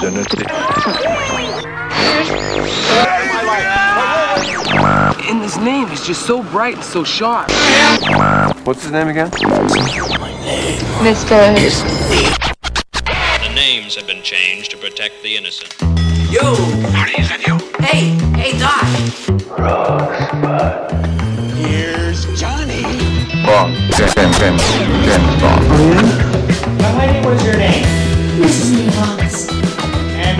opportunity. And his name is just so bright and so sharp. What's his name again? Mr. The names have been changed to protect the innocent. Yo! Hey, hey, Doc. Bond. James, James, James, James Bond. Young lady, what is your name? Mrs. Evans.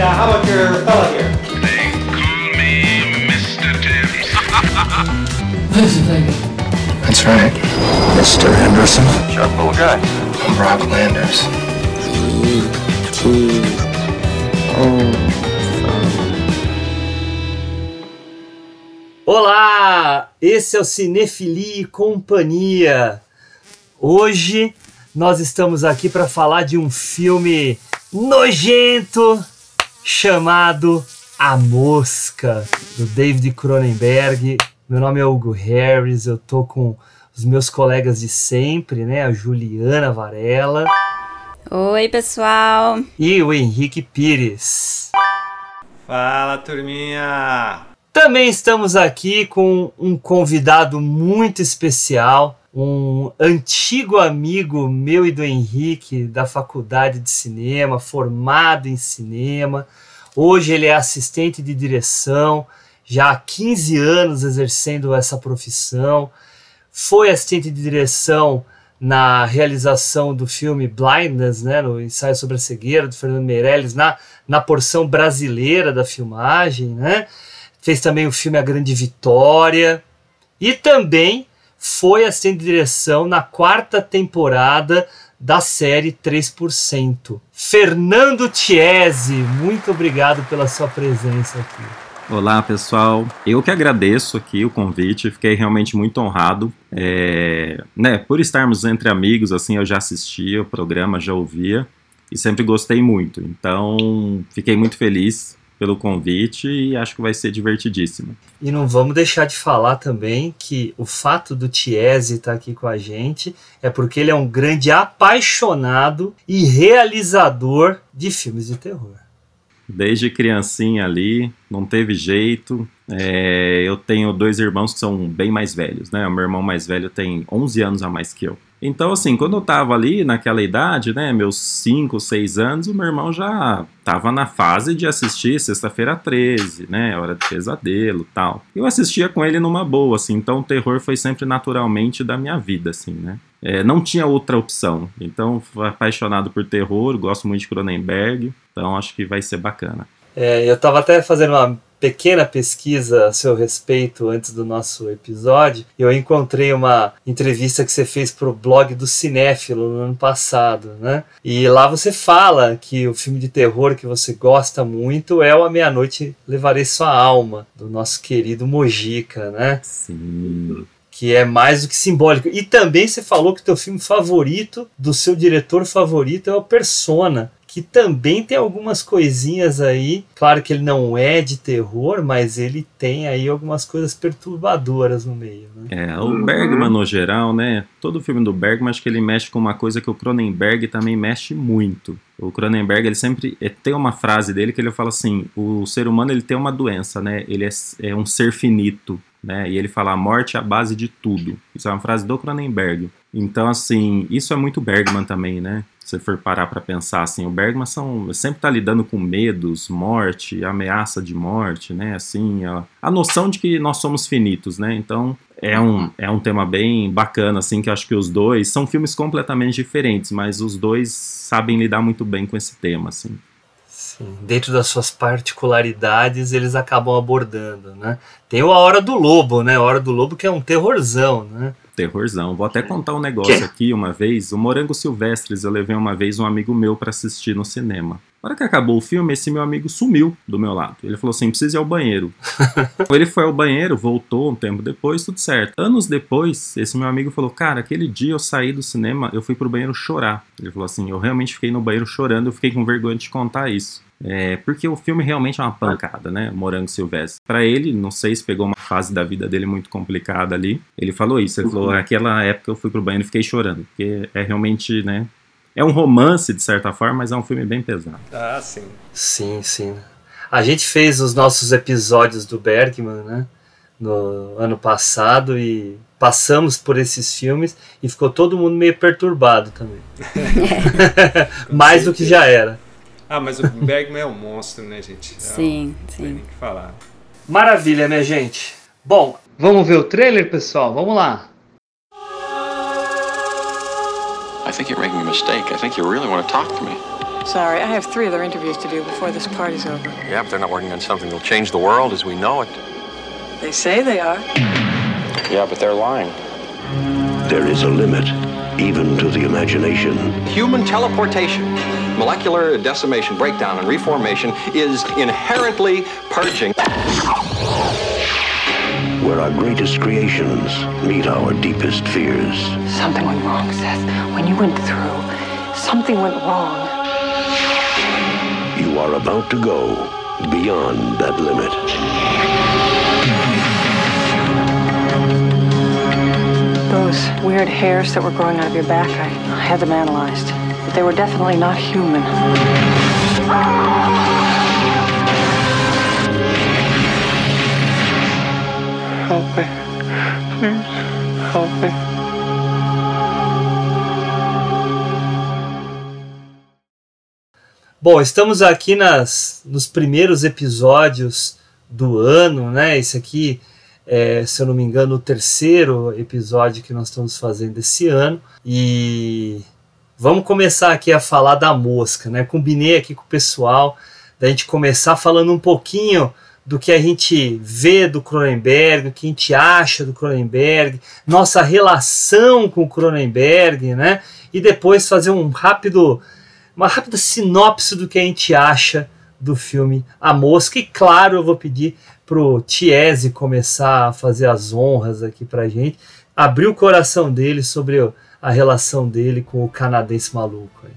And uh, how about your fella here? That's right. Mr. Henderson. Sharp little guy. I'm Rob Landers. Olá, esse é o Cinefilia e Companhia. Hoje nós estamos aqui para falar de um filme nojento chamado A Mosca, do David Cronenberg. Meu nome é Hugo Harris, eu tô com os meus colegas de sempre, né? A Juliana Varela Oi, pessoal. e o Henrique Pires. Fala, turminha! Também estamos aqui com um convidado muito especial, um antigo amigo meu e do Henrique da faculdade de cinema, formado em cinema. Hoje ele é assistente de direção, já há 15 anos exercendo essa profissão. Foi assistente de direção na realização do filme Blindness, né, no ensaio sobre a cegueira do Fernando Meirelles, na, na porção brasileira da filmagem, né? Fez também o filme A Grande Vitória e também foi assistente de direção na quarta temporada da série 3%. Fernando Tiese, muito obrigado pela sua presença aqui. Olá pessoal, eu que agradeço aqui o convite, fiquei realmente muito honrado, é, né, por estarmos entre amigos, assim, eu já assistia o programa, já ouvia e sempre gostei muito, então fiquei muito feliz pelo convite e acho que vai ser divertidíssimo. E não vamos deixar de falar também que o fato do Tiese estar aqui com a gente é porque ele é um grande apaixonado e realizador de filmes de terror. Desde criancinha ali, não teve jeito. É, eu tenho dois irmãos que são bem mais velhos, né? O meu irmão mais velho tem 11 anos a mais que eu. Então, assim, quando eu tava ali naquela idade, né, meus 5, 6 anos, o meu irmão já tava na fase de assistir Sexta-feira 13, né, Hora de Pesadelo tal. Eu assistia com ele numa boa, assim, então o terror foi sempre naturalmente da minha vida, assim, né. É, não tinha outra opção. Então, fui apaixonado por terror, gosto muito de Cronenberg, então acho que vai ser bacana. É, eu estava até fazendo uma pequena pesquisa a seu respeito antes do nosso episódio. Eu encontrei uma entrevista que você fez para o blog do Cinéfilo no ano passado, né? E lá você fala que o filme de terror que você gosta muito é o A Meia-Noite Levarei Sua Alma, do nosso querido Mojica, né? Sim. que é mais do que simbólico. E também você falou que teu filme favorito, do seu diretor favorito, é o Persona, que também tem algumas coisinhas aí. Claro que ele não é de terror, mas ele tem aí algumas coisas perturbadoras no meio. Né? É, o Bergman no geral, né? Todo filme do Bergman, acho que ele mexe com uma coisa que o Cronenberg também mexe muito. O Cronenberg, ele sempre é, tem uma frase dele que ele fala assim: o ser humano ele tem uma doença, né? Ele é, é um ser finito, né? E ele fala: a morte é a base de tudo. Isso é uma frase do Cronenberg. Então, assim, isso é muito Bergman também, né? Você for parar para pensar, assim, o Bergman são, sempre tá lidando com medos, morte, ameaça de morte, né? Assim, a, a noção de que nós somos finitos, né? Então, é um, é um tema bem bacana, assim, que acho que os dois são filmes completamente diferentes, mas os dois sabem lidar muito bem com esse tema, assim. Sim, dentro das suas particularidades, eles acabam abordando, né? Tem o A Hora do Lobo, né? A Hora do Lobo que é um terrorzão, né? Terrorzão. Vou até contar um negócio aqui uma vez. O Morango Silvestres, eu levei uma vez um amigo meu para assistir no cinema. Na hora que acabou o filme, esse meu amigo sumiu do meu lado. Ele falou assim: precisa ir ao banheiro. ele foi ao banheiro, voltou um tempo depois, tudo certo. Anos depois, esse meu amigo falou: Cara, aquele dia eu saí do cinema, eu fui pro banheiro chorar. Ele falou assim: Eu realmente fiquei no banheiro chorando, eu fiquei com vergonha de te contar isso. É, porque o filme realmente é uma pancada, né? Morango Silvestre. Pra ele, não sei se pegou uma fase da vida dele muito complicada ali. Ele falou isso. Ele falou: Naquela época eu fui pro banheiro e fiquei chorando. Porque é realmente, né? É um romance, de certa forma, mas é um filme bem pesado. Ah, sim. Sim, sim. A gente fez os nossos episódios do Bergman, né? No ano passado e passamos por esses filmes e ficou todo mundo meio perturbado também. Mais do que já era. Ah, mas o Bergman é um monstro, né, gente? É Sim, um- sim. Tem nem o que falar. Maravilha, minha gente. Bom, vamos ver o trailer, pessoal? Vamos lá. I think you're making a mistake. I think you really want to talk to me. Sorry, I have three other interviews to do before this party's over. Yeah, but they're not working on something that'll change the world as we know it. They say they are. Yeah, but they're lying. There is a limit, even to the imagination. Human teleportation, molecular decimation, breakdown, and reformation is inherently purging. Where our greatest creations meet our deepest fears. Something went wrong, Seth. When you went through, something went wrong. You are about to go beyond that limit. Those weird hairs that were growing out of your back, I, I had them analyzed. But they were definitely not human. Help me. Please, help me. Bom, estamos aqui nas, nos primeiros episódios do ano, né? Esse aqui, é, se eu não me engano, o terceiro episódio que nós estamos fazendo esse ano. E vamos começar aqui a falar da mosca, né? Combinei aqui com o pessoal da gente começar falando um pouquinho do que a gente vê do Cronenberg, o que a gente acha do Cronenberg, nossa relação com o Cronenberg, né? E depois fazer um rápido uma rápida sinopse do que a gente acha do filme A Mosca. E claro, eu vou pedir pro Tiese começar a fazer as honras aqui pra gente, abrir o coração dele sobre o- a relação dele com o canadense maluco. aí.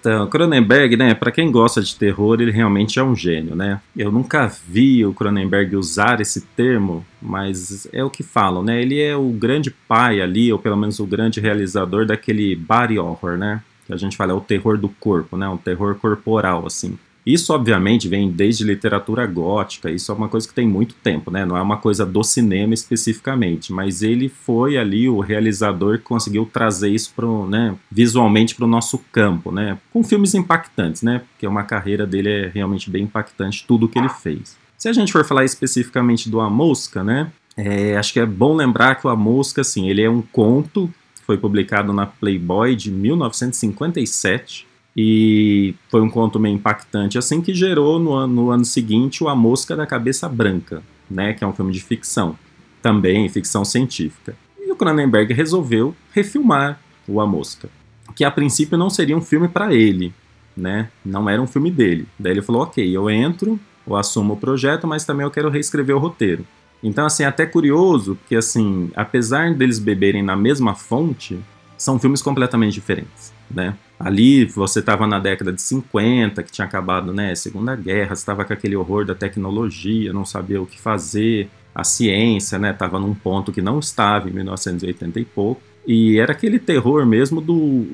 Então, Cronenberg, né, para quem gosta de terror, ele realmente é um gênio, né? Eu nunca vi o Cronenberg usar esse termo, mas é o que falam, né? Ele é o grande pai ali, ou pelo menos o grande realizador daquele body horror, né? Que a gente fala é o terror do corpo, né? Um terror corporal, assim. Isso, obviamente, vem desde literatura gótica, isso é uma coisa que tem muito tempo, né? Não é uma coisa do cinema especificamente, mas ele foi ali o realizador que conseguiu trazer isso pro, né, visualmente para o nosso campo, né? Com filmes impactantes, né? Porque uma carreira dele é realmente bem impactante, tudo que ele fez. Se a gente for falar especificamente do A Mosca, né? é, acho que é bom lembrar que o A Mosca, assim, ele é um conto foi publicado na Playboy de 1957 e foi um conto meio impactante assim que gerou no ano, no ano seguinte o A Mosca da Cabeça Branca, né, que é um filme de ficção, também ficção científica. E o Cronenberg resolveu refilmar o A Mosca, que a princípio não seria um filme para ele, né? Não era um filme dele. Daí ele falou: "OK, eu entro, eu assumo o projeto, mas também eu quero reescrever o roteiro". Então, assim, é até curioso, porque, assim, apesar deles beberem na mesma fonte, são filmes completamente diferentes, né? Ali, você estava na década de 50, que tinha acabado, né, a Segunda Guerra, estava com aquele horror da tecnologia, não sabia o que fazer, a ciência, né, estava num ponto que não estava em 1980 e pouco, e era aquele terror mesmo do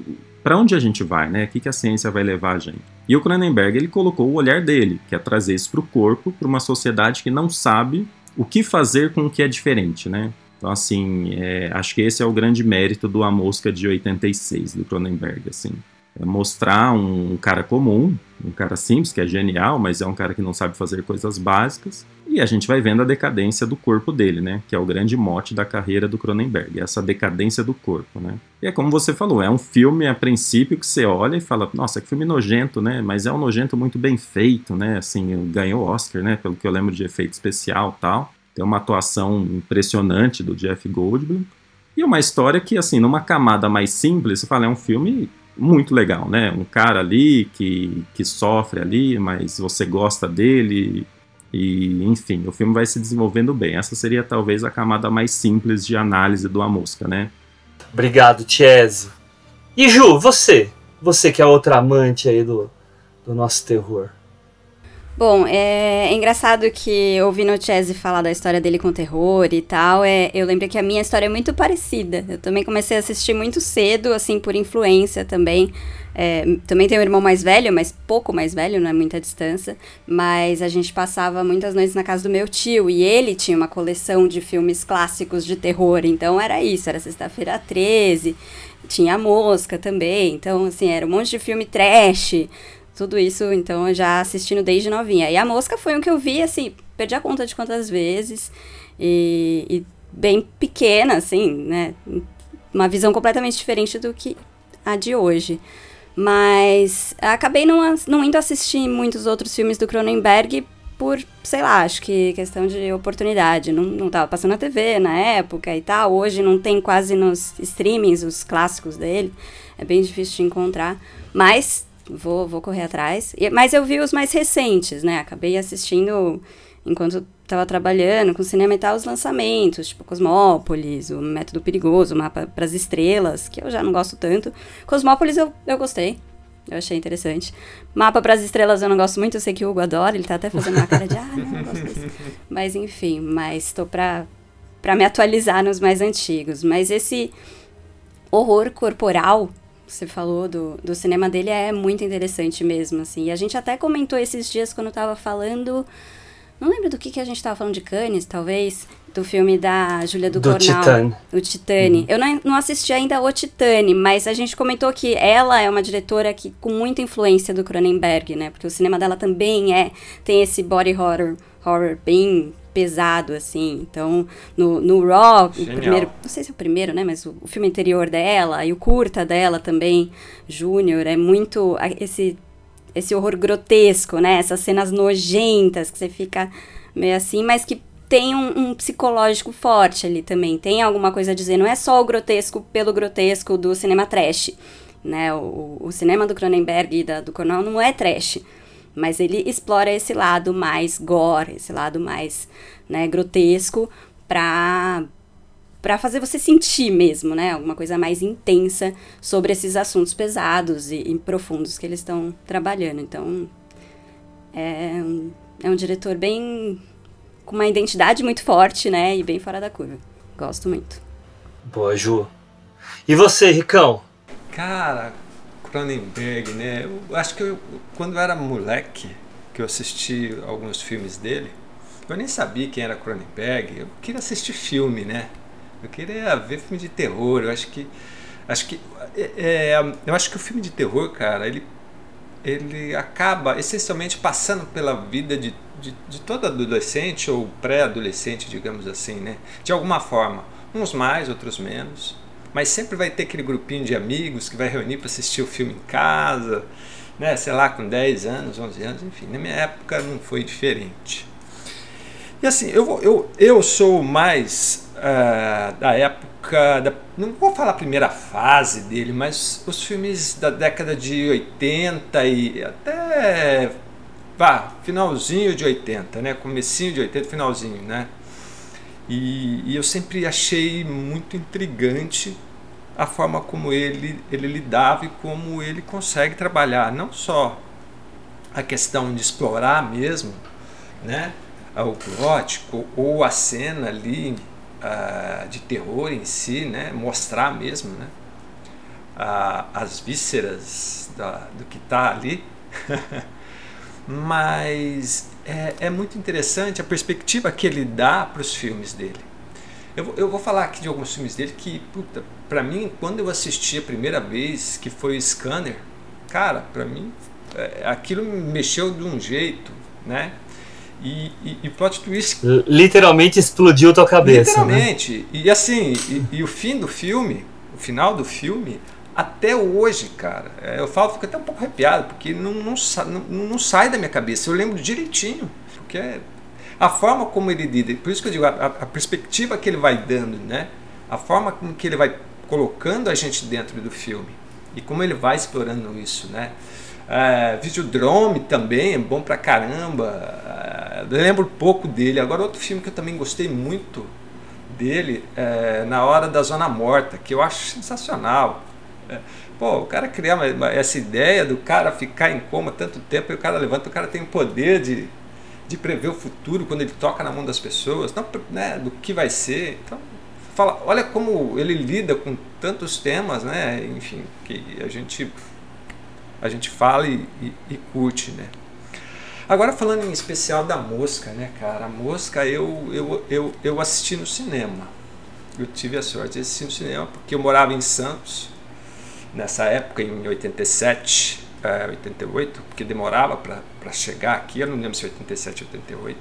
para onde a gente vai, né? O que, que a ciência vai levar a gente? E o Cronenberg ele colocou o olhar dele, que é trazer isso para o corpo, para uma sociedade que não sabe o que fazer com o que é diferente, né? Então, assim, é, acho que esse é o grande mérito do A Mosca de 86, do Cronenberg, assim. É mostrar um, cara comum, um cara simples, que é genial, mas é um cara que não sabe fazer coisas básicas, e a gente vai vendo a decadência do corpo dele, né? Que é o grande mote da carreira do Cronenberg, essa decadência do corpo, né? E é como você falou, é um filme, a princípio, que você olha e fala, nossa, que filme nojento, né? Mas é um nojento muito bem feito, né? Assim, ganhou Oscar, né? Pelo que eu lembro de efeito especial tal. Tem uma atuação impressionante do Jeff Goldblum. E uma história que, assim, numa camada mais simples, você fala, é um filme muito legal, né? Um cara ali que, que sofre ali, mas você gosta dele. E, enfim, o filme vai se desenvolvendo bem. Essa seria talvez a camada mais simples de análise do A Mosca, né? Obrigado, Tiese. E Ju, você? Você que é outra amante aí do, do nosso terror. Bom, é, é engraçado que ouvindo o Chese falar da história dele com terror e tal, é, eu lembro que a minha história é muito parecida. Eu também comecei a assistir muito cedo, assim, por influência também. É, também tenho um irmão mais velho, mas pouco mais velho, não é muita distância. Mas a gente passava muitas noites na casa do meu tio e ele tinha uma coleção de filmes clássicos de terror. Então era isso, era Sexta-feira 13, tinha a Mosca também. Então, assim, era um monte de filme trash. Tudo isso, então, já assistindo desde novinha. E a Mosca foi um que eu vi, assim, perdi a conta de quantas vezes. E, e bem pequena, assim, né? Uma visão completamente diferente do que a de hoje. Mas acabei não, não indo assistir muitos outros filmes do Cronenberg por, sei lá, acho que questão de oportunidade. Não, não tava passando na TV na época e tal. Hoje não tem quase nos streamings os clássicos dele. É bem difícil de encontrar. Mas vou, vou correr atrás. E, mas eu vi os mais recentes, né? Acabei assistindo enquanto estava trabalhando com cinema e tal, os lançamentos, tipo Cosmópolis, o Método Perigoso, o Mapa para as Estrelas, que eu já não gosto tanto. Cosmópolis eu, eu gostei. Eu achei interessante. Mapa para as Estrelas eu não gosto muito, eu sei que o Hugo adora, ele tá até fazendo uma cara de, ah, não, não gosto desse. Mas enfim, mas estou para para me atualizar nos mais antigos. Mas esse horror corporal você falou do, do cinema dele é muito interessante mesmo, assim. E a gente até comentou esses dias quando eu tava falando. Não lembro do que, que a gente tava falando de Cannes, talvez. Do filme da Júlia do, do Cornal. Titane. O Titane. Uhum. Eu não, não assisti ainda o Titane, mas a gente comentou que ela é uma diretora que com muita influência do Cronenberg, né? Porque o cinema dela também é tem esse body horror, horror bem pesado, assim. Então, no, no Raw, o primeiro, não sei se é o primeiro, né? Mas o, o filme anterior dela e o curta dela também, Júnior, é muito esse, esse horror grotesco, né? Essas cenas nojentas que você fica meio assim, mas que tem um, um, psicológico forte ali também. Tem alguma coisa a dizer. Não é só o grotesco pelo grotesco do cinema trash. Né? O, o cinema do Cronenberg e da, do Cornell não é trash. Mas ele explora esse lado mais gore, esse lado mais né, grotesco, para para fazer você sentir mesmo, né? Alguma coisa mais intensa sobre esses assuntos pesados e, e profundos que eles estão trabalhando. Então, é um, é um diretor bem. com uma identidade muito forte, né? E bem fora da curva. Gosto muito. Boa, Ju. E você, Ricão? Cara, Cronenberg, né? Eu acho que eu, quando eu era moleque, que eu assisti alguns filmes dele, eu nem sabia quem era Cronenberg. Eu queria assistir filme, né? Eu queria ver filme de terror. Eu acho que, acho que, é, é, eu acho que o filme de terror, cara, ele, ele acaba essencialmente passando pela vida de, de, de todo adolescente ou pré-adolescente, digamos assim, né? De alguma forma, uns mais, outros menos mas sempre vai ter aquele grupinho de amigos que vai reunir para assistir o filme em casa, né? sei lá, com 10 anos, 11 anos, enfim, na minha época não foi diferente. E assim, eu, eu, eu sou mais uh, da época, da, não vou falar a primeira fase dele, mas os filmes da década de 80 e até vá, finalzinho de 80, né? Comecinho de 80, finalzinho, né? E, e, eu sempre achei muito intrigante a forma como ele, ele lidava e como ele consegue trabalhar não só a questão de explorar mesmo né, o gótico ou a cena ali uh, de terror em si, né, mostrar mesmo né, uh, as vísceras da, do que está ali. Mas é, é muito interessante a perspectiva que ele dá para os filmes dele. Eu, eu vou falar aqui de alguns filmes dele que, puta, pra mim, quando eu assisti a primeira vez, que foi o Scanner, cara, pra mim, é, aquilo me mexeu de um jeito, né? E, e, e plot twist. Literalmente explodiu tua cabeça. Né? Literalmente. Né? E assim, e, e, o fim do filme, o final do filme, até hoje, cara, é, eu falo, fico até um pouco arrepiado, porque não, não, não, não sai da minha cabeça. Eu lembro direitinho, porque é, a forma como ele lida, por isso que eu digo, a, a, perspectiva que ele vai dando, né? A forma como que ele vai colocando a gente dentro do filme e como ele vai explorando isso, né? É, Videodrome também é bom pra caramba. É, lembro pouco dele. Agora outro filme que eu também gostei muito dele é Na Hora da Zona Morta, que eu acho sensacional. Pô, o cara criar uma, uma, essa ideia do cara ficar em coma tanto tempo e o cara levanta, o cara tem o poder de, de prever o futuro quando ele toca na mão das pessoas, não, né, do que vai ser. Então, fala, olha como ele lida com tantos temas, né, enfim, que a gente a gente fala e, e, e curte, né. Agora falando em especial da Mosca, né, cara? A Mosca eu, eu, eu, eu assisti no cinema. Eu tive a sorte de assistir no cinema porque eu morava em Santos nessa época, em 87, é, 88, porque demorava para chegar aqui, eu não lembro se 87 ou 88.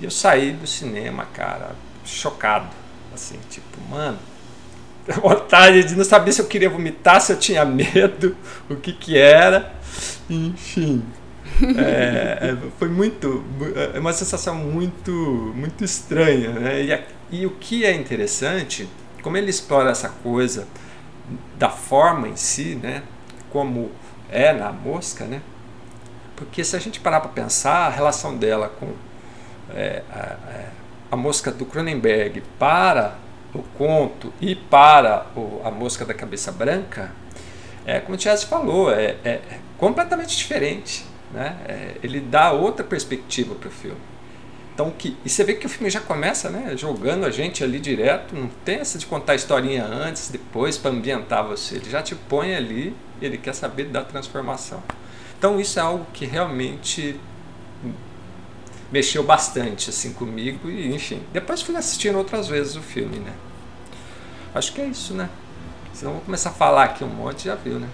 E eu saí do cinema, cara, chocado. Assim, tipo, mano, vontade de não saber se eu queria vomitar, se eu tinha medo, o que que era. Enfim, é, é, foi muito é uma sensação muito muito estranha né? e, e, o que é interessante como ele explora essa coisa da forma em si né como é na mosca né porque se a gente parar para pensar a relação dela com é, a, a, mosca do Cronenberg para o conto e para o, a mosca da cabeça branca é como o Tiago falou é, é completamente diferente né? É, ele dá outra perspectiva para o filme. Então, que, e você vê que o filme já começa né, jogando a gente ali direto, não tem essa de contar a historinha antes, depois para ambientar você. Ele já te põe ali, ele quer saber da transformação. Então, isso é algo que realmente mexeu bastante assim comigo e enfim depois fui assistindo outras vezes o filme né acho que é isso né senão vou começar a falar aqui um monte já viu né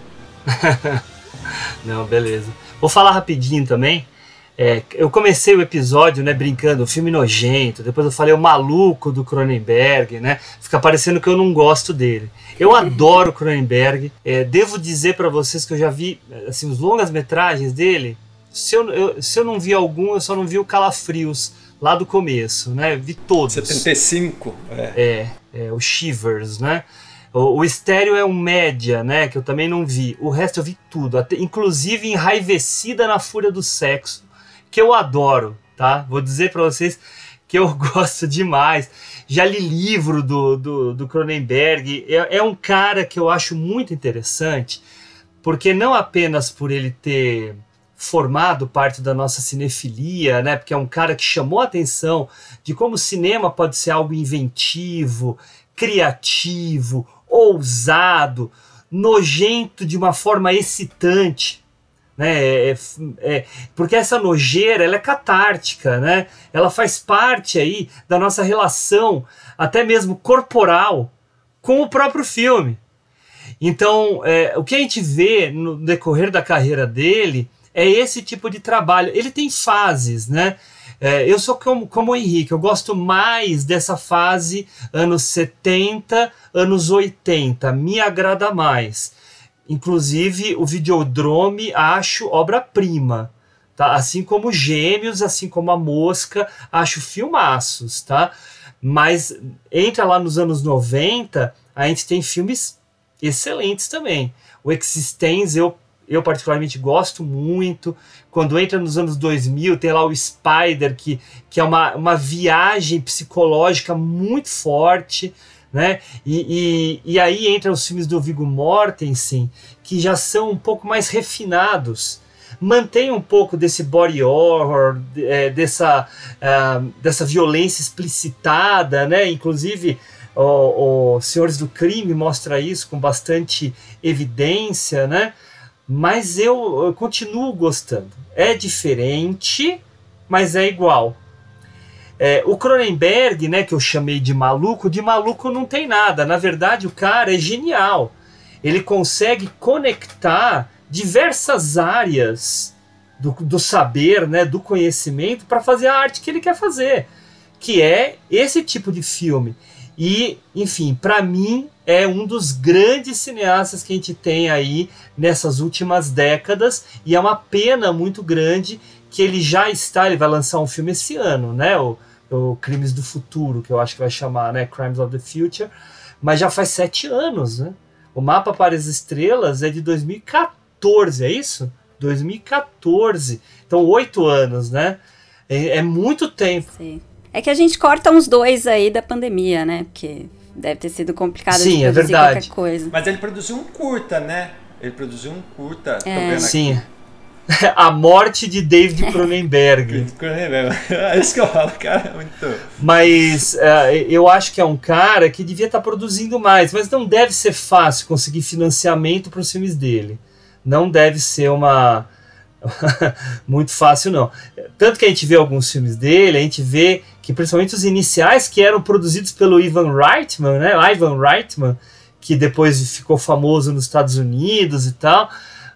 não beleza Vou falar rapidinho também. É, eu comecei o episódio, né, brincando, filme nojento. Depois eu falei o maluco do Cronenberg, né? Fica parecendo que eu não gosto dele. Eu adoro Cronenberg. É, devo dizer para vocês que eu já vi, assim, os longas metragens dele. Se eu, eu, se eu não vi algum, eu só não vi o Calafrios lá do começo, né? Vi todos. 75. É, é, é o Shivers, né? O, o Estéreo é um média, né? Que eu também não vi. O resto eu vi tudo. Até, inclusive Enraivecida na Fúria do Sexo. Que eu adoro, tá? Vou dizer para vocês que eu gosto demais. Já li livro do, do, do Cronenberg. É, é um cara que eu acho muito interessante. Porque não apenas por ele ter formado parte da nossa cinefilia, né? Porque é um cara que chamou a atenção de como o cinema pode ser algo inventivo, criativo, ousado, nojento de uma forma excitante. Né? É, é, é, porque essa nojeira ela é catártica, né? ela faz parte aí da nossa relação, até mesmo corporal, com o próprio filme. Então, é, o que a gente vê no decorrer da carreira dele é esse tipo de trabalho. Ele tem fases, né? É, eu sou como, como o Henrique, eu gosto mais dessa fase anos 70, anos 80, me agrada mais. Inclusive, o Videodrome acho obra-prima. Tá? Assim como Gêmeos, assim como A Mosca, acho filmaços, tá? Mas entra lá nos anos 90, a gente tem filmes excelentes também. O Existence eu eu particularmente gosto muito. Quando entra nos anos 2000, tem lá o Spider, que, que é uma, uma viagem psicológica muito forte. Né? E, e, e aí entram os filmes do Viggo Mortensen, que já são um pouco mais refinados. Mantém um pouco desse body horror, é, dessa, uh, dessa violência explicitada, né? Inclusive, o, o Senhores do Crime mostra isso com bastante evidência, né? mas eu, eu continuo gostando. É diferente, mas é igual. É, o Cronenberg, né, que eu chamei de maluco, de maluco não tem nada. Na verdade, o cara é genial. Ele consegue conectar diversas áreas do, do saber, né, do conhecimento, para fazer a arte que ele quer fazer, que é esse tipo de filme. E, enfim, para mim é um dos grandes cineastas que a gente tem aí nessas últimas décadas e é uma pena muito grande que ele já está, ele vai lançar um filme esse ano, né? O, o Crimes do Futuro, que eu acho que vai chamar, né? Crimes of the Future, mas já faz sete anos, né? O Mapa para as Estrelas é de 2014, é isso? 2014. Então, oito anos, né? É, é muito tempo. Sim. É que a gente corta uns dois aí da pandemia, né? Porque Deve ter sido complicado Sim, de é produzir verdade. qualquer coisa. Mas ele produziu um curta, né? Ele produziu um curta. tô É. Sim. aqui. A morte de David Cronenberg. É isso que eu falo, cara. é Muito. Mas é, eu acho que é um cara que devia estar produzindo mais, mas não deve ser fácil conseguir financiamento para os filmes dele. Não deve ser uma. muito fácil, não. Tanto que a gente vê alguns filmes dele, a gente vê que principalmente os iniciais que eram produzidos pelo Ivan Reitman, né? Ivan Reitman, que depois ficou famoso nos Estados Unidos e tal,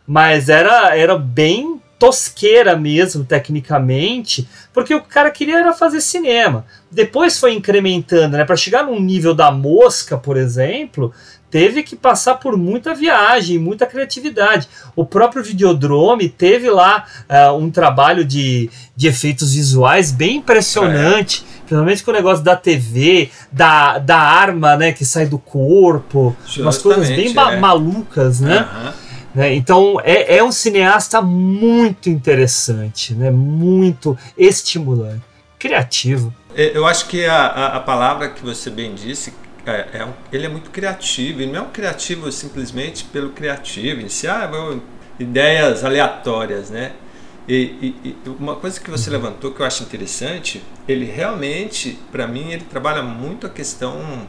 mas era, era bem tosqueira mesmo, tecnicamente, porque o cara queria era fazer cinema. Depois foi incrementando, né? Para chegar num nível da mosca, por exemplo, teve que passar por muita viagem, muita criatividade. O próprio Videodrome teve lá ah, um trabalho de, de efeitos visuais bem impressionante, principalmente com o negócio da TV, da, da arma né, que sai do corpo, umas coisas bem Justamente, é. malucas, né? Aham. Né? Então é, é um cineasta muito interessante, né? muito estimulante, criativo. É, Eu acho que a, a, a palavra que você bem disse, é, é um- ele é muito criativo. Ele não é um criativo simplesmente pelo criativo, em si, ah, vou- ideias aleatórias, né? E, e- e uma coisa que você levantou que eu acho interessante, ele realmente, para mim, ele trabalha muito a questão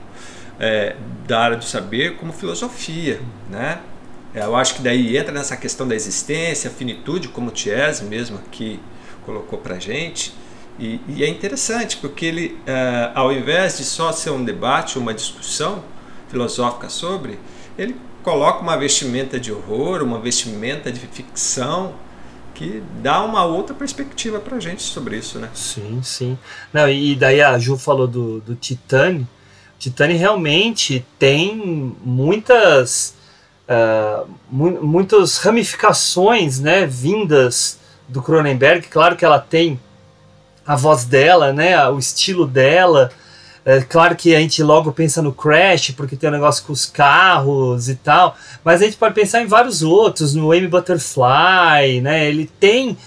é, da área do saber como filosofia, né? É, Eu acho que daí entra nessa questão da existência, a finitude, como o mesmo aqui colocou pra gente. E, e é interessante, porque ele, eh, ao invés de só ser um debate, uma discussão filosófica sobre, ele coloca uma vestimenta de horror, uma vestimenta de ficção, que dá uma outra perspectiva pra gente sobre isso, né? Sim, sim. Não, e daí a Ju falou do, do Titane. Titane realmente tem muitas, ah, mu muitas ramificações, né, vindas do Cronenberg. Claro que ela tem a voz dela, né, o estilo dela. É claro que a gente logo pensa no Crash, porque tem um negócio com os carros e tal, mas a gente pode pensar em vários outros, no Amy Butterfly, né? Ele tem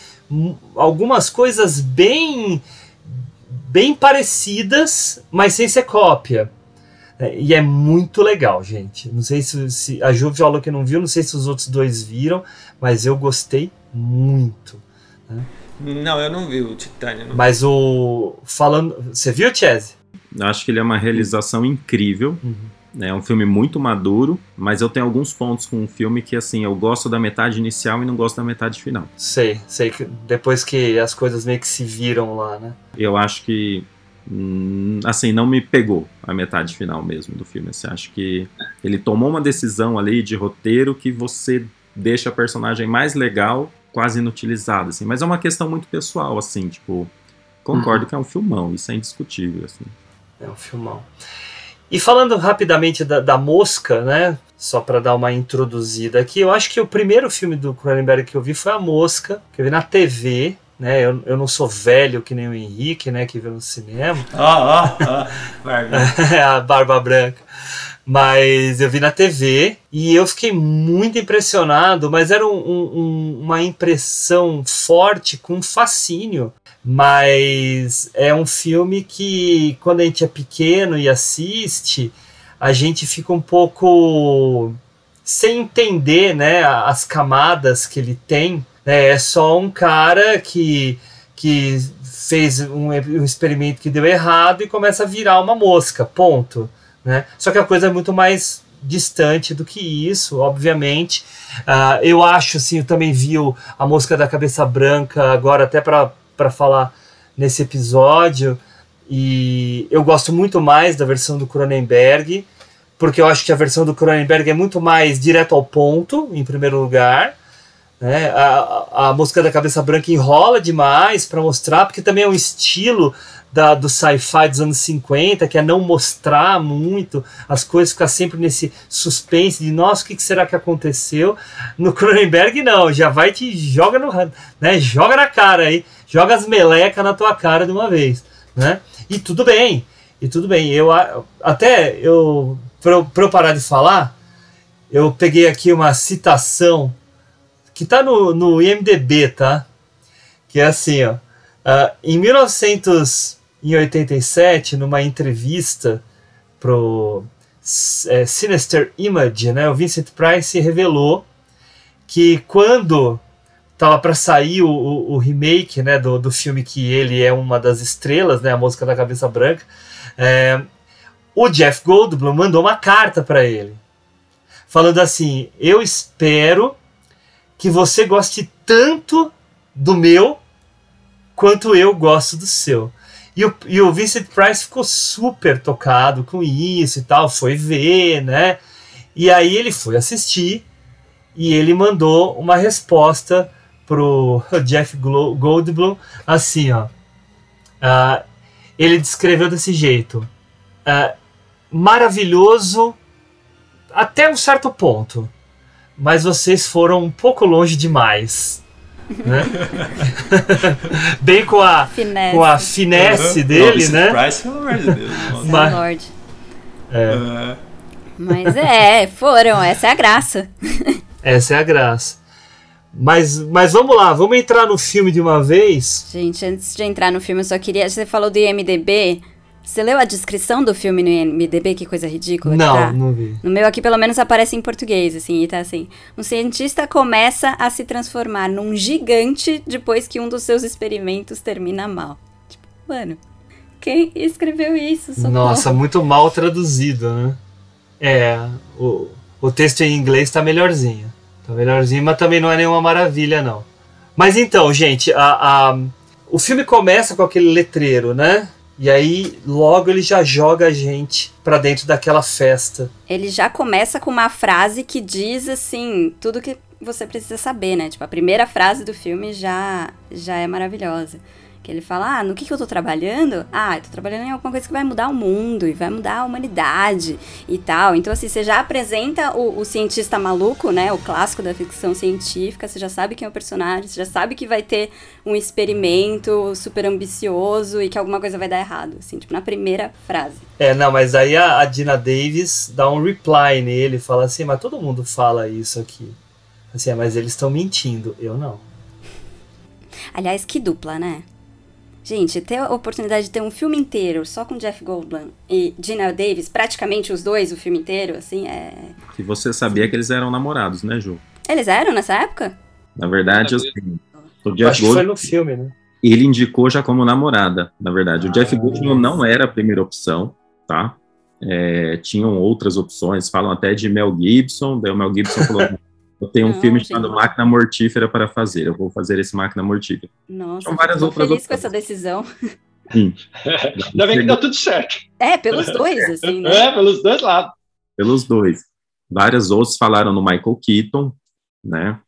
algumas coisas bem bem parecidas, mas sem ser cópia. É, e é muito legal, gente. Não sei se, se a Ju falou que não viu, não sei se os outros dois viram, mas eu gostei muito. né? Não, eu não vi o Titânio. não. Mas o falando, você viu, Chese? Acho que ele é uma realização incrível. É um filme muito maduro, mas eu tenho alguns pontos com o filme que, assim, eu gosto da metade inicial e não gosto da metade final. Sei, sei que depois que as coisas meio que se viram lá, né? Eu acho que, hum, assim, não me pegou a metade final mesmo do filme. Assim, acho que ele tomou uma decisão ali de roteiro que você deixa a personagem mais legal, quase inutilizada, assim. Mas é uma questão muito pessoal, assim, tipo, concordo que é um filmão, isso é indiscutível, assim. É um filmão. E falando rapidamente da, da Mosca, né? Só para dar uma introduzida aqui, eu acho que o primeiro filme do Cronenberg que eu vi foi A Mosca, que eu vi na TV, né? Eu, eu não sou velho que nem o Henrique, né? Que viu no cinema. Ó, ó, ó, a barba branca. Mas eu vi na TV e eu fiquei muito impressionado, mas era um- um- uma impressão forte com fascínio. Mas é um filme que, quando a gente é pequeno e assiste, a gente fica um pouco sem entender né, as camadas que ele tem. Né? É só um cara que, que fez um, um experimento que deu errado e começa a virar uma mosca, ponto. Né? Só que a coisa é muito mais distante do que isso, obviamente. Ah, eu acho, assim, eu também vi o- a Mosca da Cabeça Branca agora até para falar nesse episódio, e eu gosto muito mais da versão do Cronenberg, porque eu acho que a versão do Cronenberg é muito mais direto ao ponto, em primeiro lugar. Né? A, a, a Mosca da Cabeça Branca enrola demais para mostrar, porque também é um estilo da, do sci-fi dos anos 50, que é não mostrar muito as coisas, ficar sempre nesse suspense de nossa, o que, será que aconteceu? No Cronenberg, não, já vai te joga no né, joga na cara aí, joga as melecas na tua cara de uma vez, né? E tudo bem, e tudo bem. Eu até eu para eu parar de falar, eu peguei aqui uma citação que tá no, no IMDB, tá? Que é assim, ó. ah, em 1987, numa entrevista pro é, Sinister Image, né? O Vincent Price revelou que quando tava para sair o, o, o, remake, né, do, do filme que ele é uma das estrelas, né, a música da cabeça branca, é, o Jeff Goldblum mandou uma carta para ele, falando assim: eu espero que você goste tanto do meu quanto eu gosto do seu. E o, e o Vincent Price ficou super tocado com isso e tal, foi ver, né? E aí ele foi assistir e ele mandou uma resposta pro Jeff Goldblum assim, ó. Uh, ele descreveu desse jeito: uh, maravilhoso até um certo ponto, mas vocês foram um pouco longe demais. Né? Bem com a finesse, com a finesse uhum. dele, né? Price, pelo amor de Deus. Mas, é. Mas é, foram, essa é a graça. essa é a graça. Mas, mas vamos lá, vamos entrar no filme de uma vez. Gente, antes de entrar no filme, eu só queria. Você falou do IMDB. Você leu a descrição do filme no IMDB? Que coisa ridícula. Não, tá? não vi. No meu aqui, pelo menos, aparece em português, assim, e tá assim. Um cientista começa a se transformar num gigante depois que um dos seus experimentos termina mal. Tipo, mano, quem escreveu isso? Socorro. Nossa, muito mal traduzido, né? É, o, o texto em inglês tá melhorzinho. Tá melhorzinho, mas também não é nenhuma maravilha, não. Mas então, gente, a, a, o filme começa com aquele letreiro, né? E aí, logo ele já joga a gente para dentro daquela festa. Ele já começa com uma frase que diz assim, tudo que você precisa saber, né? Tipo, a primeira frase do filme já já é maravilhosa. Que ele fala, ah, no que, que eu tô trabalhando? Ah, eu tô trabalhando em alguma coisa que vai mudar o mundo e vai mudar a humanidade e tal. Então, assim, você já apresenta o, o cientista maluco, né? O clássico da ficção científica, você já sabe quem é o personagem, você já sabe que vai ter um experimento super ambicioso e que alguma coisa vai dar errado, assim, tipo, na primeira frase. É, não, mas aí a, a Dina Davis dá um reply nele, fala assim, mas todo mundo fala isso aqui. Assim, é, mas eles estão mentindo, eu não. Aliás, que dupla, né? Gente, ter a oportunidade de ter um filme inteiro só com Jeff Goldblum e Gina Davis, praticamente os dois o filme inteiro, assim, é. Que você sabia que eles eram namorados, né, Ju? Eles eram nessa época? Na verdade, assim, o Jeff Acho Goldblum, foi no filme, né? Ele indicou já como namorada, na verdade. Ah, o Jeff Goldblum não era a primeira opção, tá? É, tinham outras opções, falam até de Mel Gibson, daí o Mel Gibson falou. Eu tenho um filme chamado Máquina Mortífera para fazer. Eu vou fazer esse Máquina Mortífera. Nossa, São várias outras feliz opções. com essa decisão. Sim. Ainda bem que dá tudo certo. É, pelos dois, assim, né? É, pelos dois lados. Pelos dois. Várias outras falaram no Michael Keaton, né?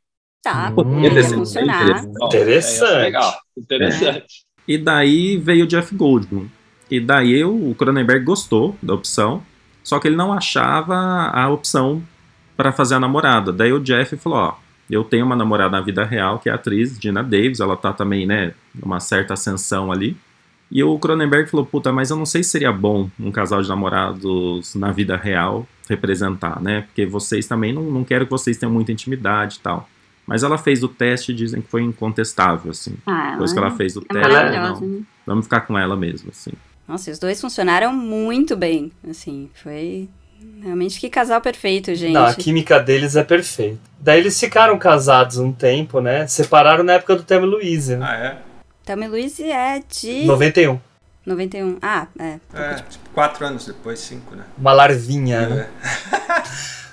Tá, hum, interessante. Funcionar. Interessante. É, legal. Interessante. É. E daí veio o Jeff Goldblum. E daí eu, o Cronenberg gostou da opção, só que ele não achava a opção para fazer a namorada. Daí o Jeff falou: Ó, eu tenho uma namorada na vida real, que é a atriz Gina Davis, ela tá também, né, numa certa ascensão ali. E o Cronenberg falou: Puta, mas eu não sei se seria bom um casal de namorados na vida real representar, né? Porque vocês também não, não quero que vocês tenham muita intimidade e tal. Mas ela fez o teste e dizem que foi incontestável, assim. Ah, Depois que ela fez o é teste, não, né? vamos ficar com ela mesmo, assim. Nossa, os dois funcionaram muito bem, assim, foi Realmente que casal perfeito, gente. Não, a química deles é perfeita. Daí eles ficaram casados um tempo, né? Separaram na época do Thelma Louise. Né? Ah, é? Thelma Louise é de... 91. 91. Ah, é. É, tipo, quatro anos depois, cinco, né? Uma larvinha, é. né?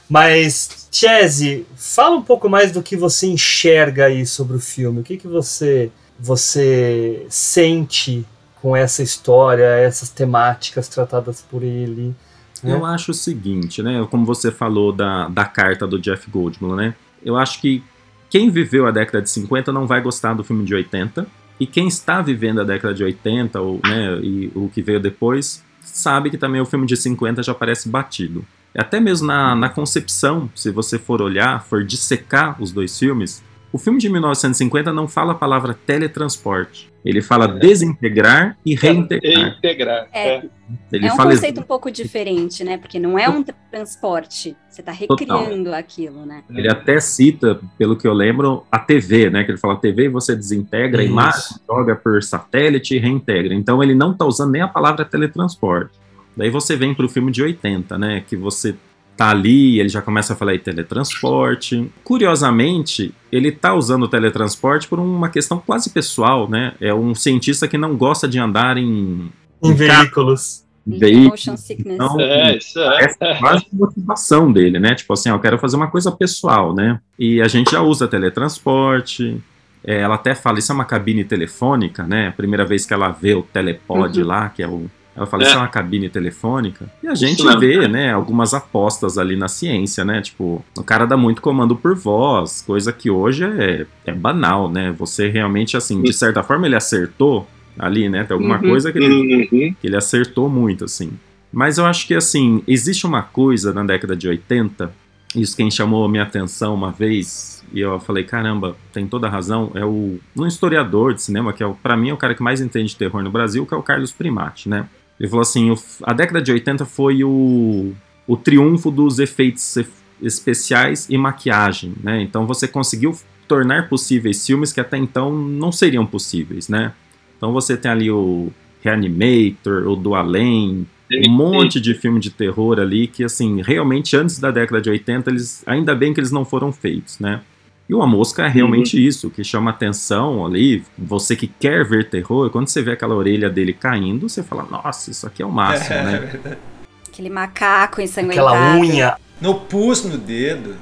Mas, Chese, fala um pouco mais do que você enxerga aí sobre o filme. O que, que você, você sente com essa história, essas temáticas tratadas por ele? Eu é. acho o seguinte, né? Como você falou da, da carta do Jeff Goldblum, né? Eu acho que quem viveu a década de 50 não vai gostar do filme de 80. E quem está vivendo a década de 80, ou, né, e o que veio depois, sabe que também o filme de 50 já parece batido. Até mesmo na, na concepção, se você for olhar, for dissecar os dois filmes, o filme de 1950 não fala a palavra teletransporte. Ele fala é. desintegrar e reintegrar. Integrar. É, é. Ele é um fala conceito um pouco diferente, né? Porque não é um transporte. Você está recriando Total. aquilo, né? Ele até cita, pelo que eu lembro, a TV, né? Que ele fala TV você desintegra Isso. a imagem, joga por satélite e reintegra. Então ele não está usando nem a palavra teletransporte. Daí você vem pro filme de 80, né? Que você tá ali, ele já começa a falar de teletransporte. Curiosamente, ele tá usando o teletransporte por uma questão quase pessoal, né? É um cientista que não gosta de andar em, em veículos. Veículos. Então, É, isso é. essa é quase a motivação dele, né? Tipo assim, ó, eu quero fazer uma coisa pessoal, né? E a gente já usa teletransporte. é, ela até fala, isso é uma cabine telefônica, né? A primeira vez que ela vê o telepod Uhum. lá, que é o. Ela fala, isso É. é uma cabine telefônica. E a gente vê, né, algumas apostas ali na ciência, né? Tipo, o cara dá muito comando por voz, coisa que hoje é, é banal, né? Você realmente, assim, de certa forma ele acertou ali, né? Tem alguma Uhum. coisa que ele, Uhum. que ele acertou muito, assim. Mas eu acho que, assim, existe uma coisa na década de 80, isso quem chamou a minha atenção uma vez, e eu falei, caramba, tem toda a razão, é o um historiador de cinema, que é, pra mim, é o cara que mais entende de terror no Brasil, que é o Carlos Primati, né? Ele falou assim, a década de 80 foi o, o triunfo dos efeitos especiais e maquiagem, né? Então você conseguiu tornar possíveis filmes que até então não seriam possíveis, né? Então você tem ali o Reanimator, o Do Além, um monte de filme de terror ali que, assim, realmente antes da década de 80, eles, ainda bem que eles não foram feitos, né? E o A Mosca é realmente isso, que chama atenção ali, você que quer ver terror, quando você vê aquela orelha dele caindo, você fala, nossa, isso aqui é o máximo, É né? verdade. Aquele macaco ensanguentado. Aquela unha. No pus no dedo.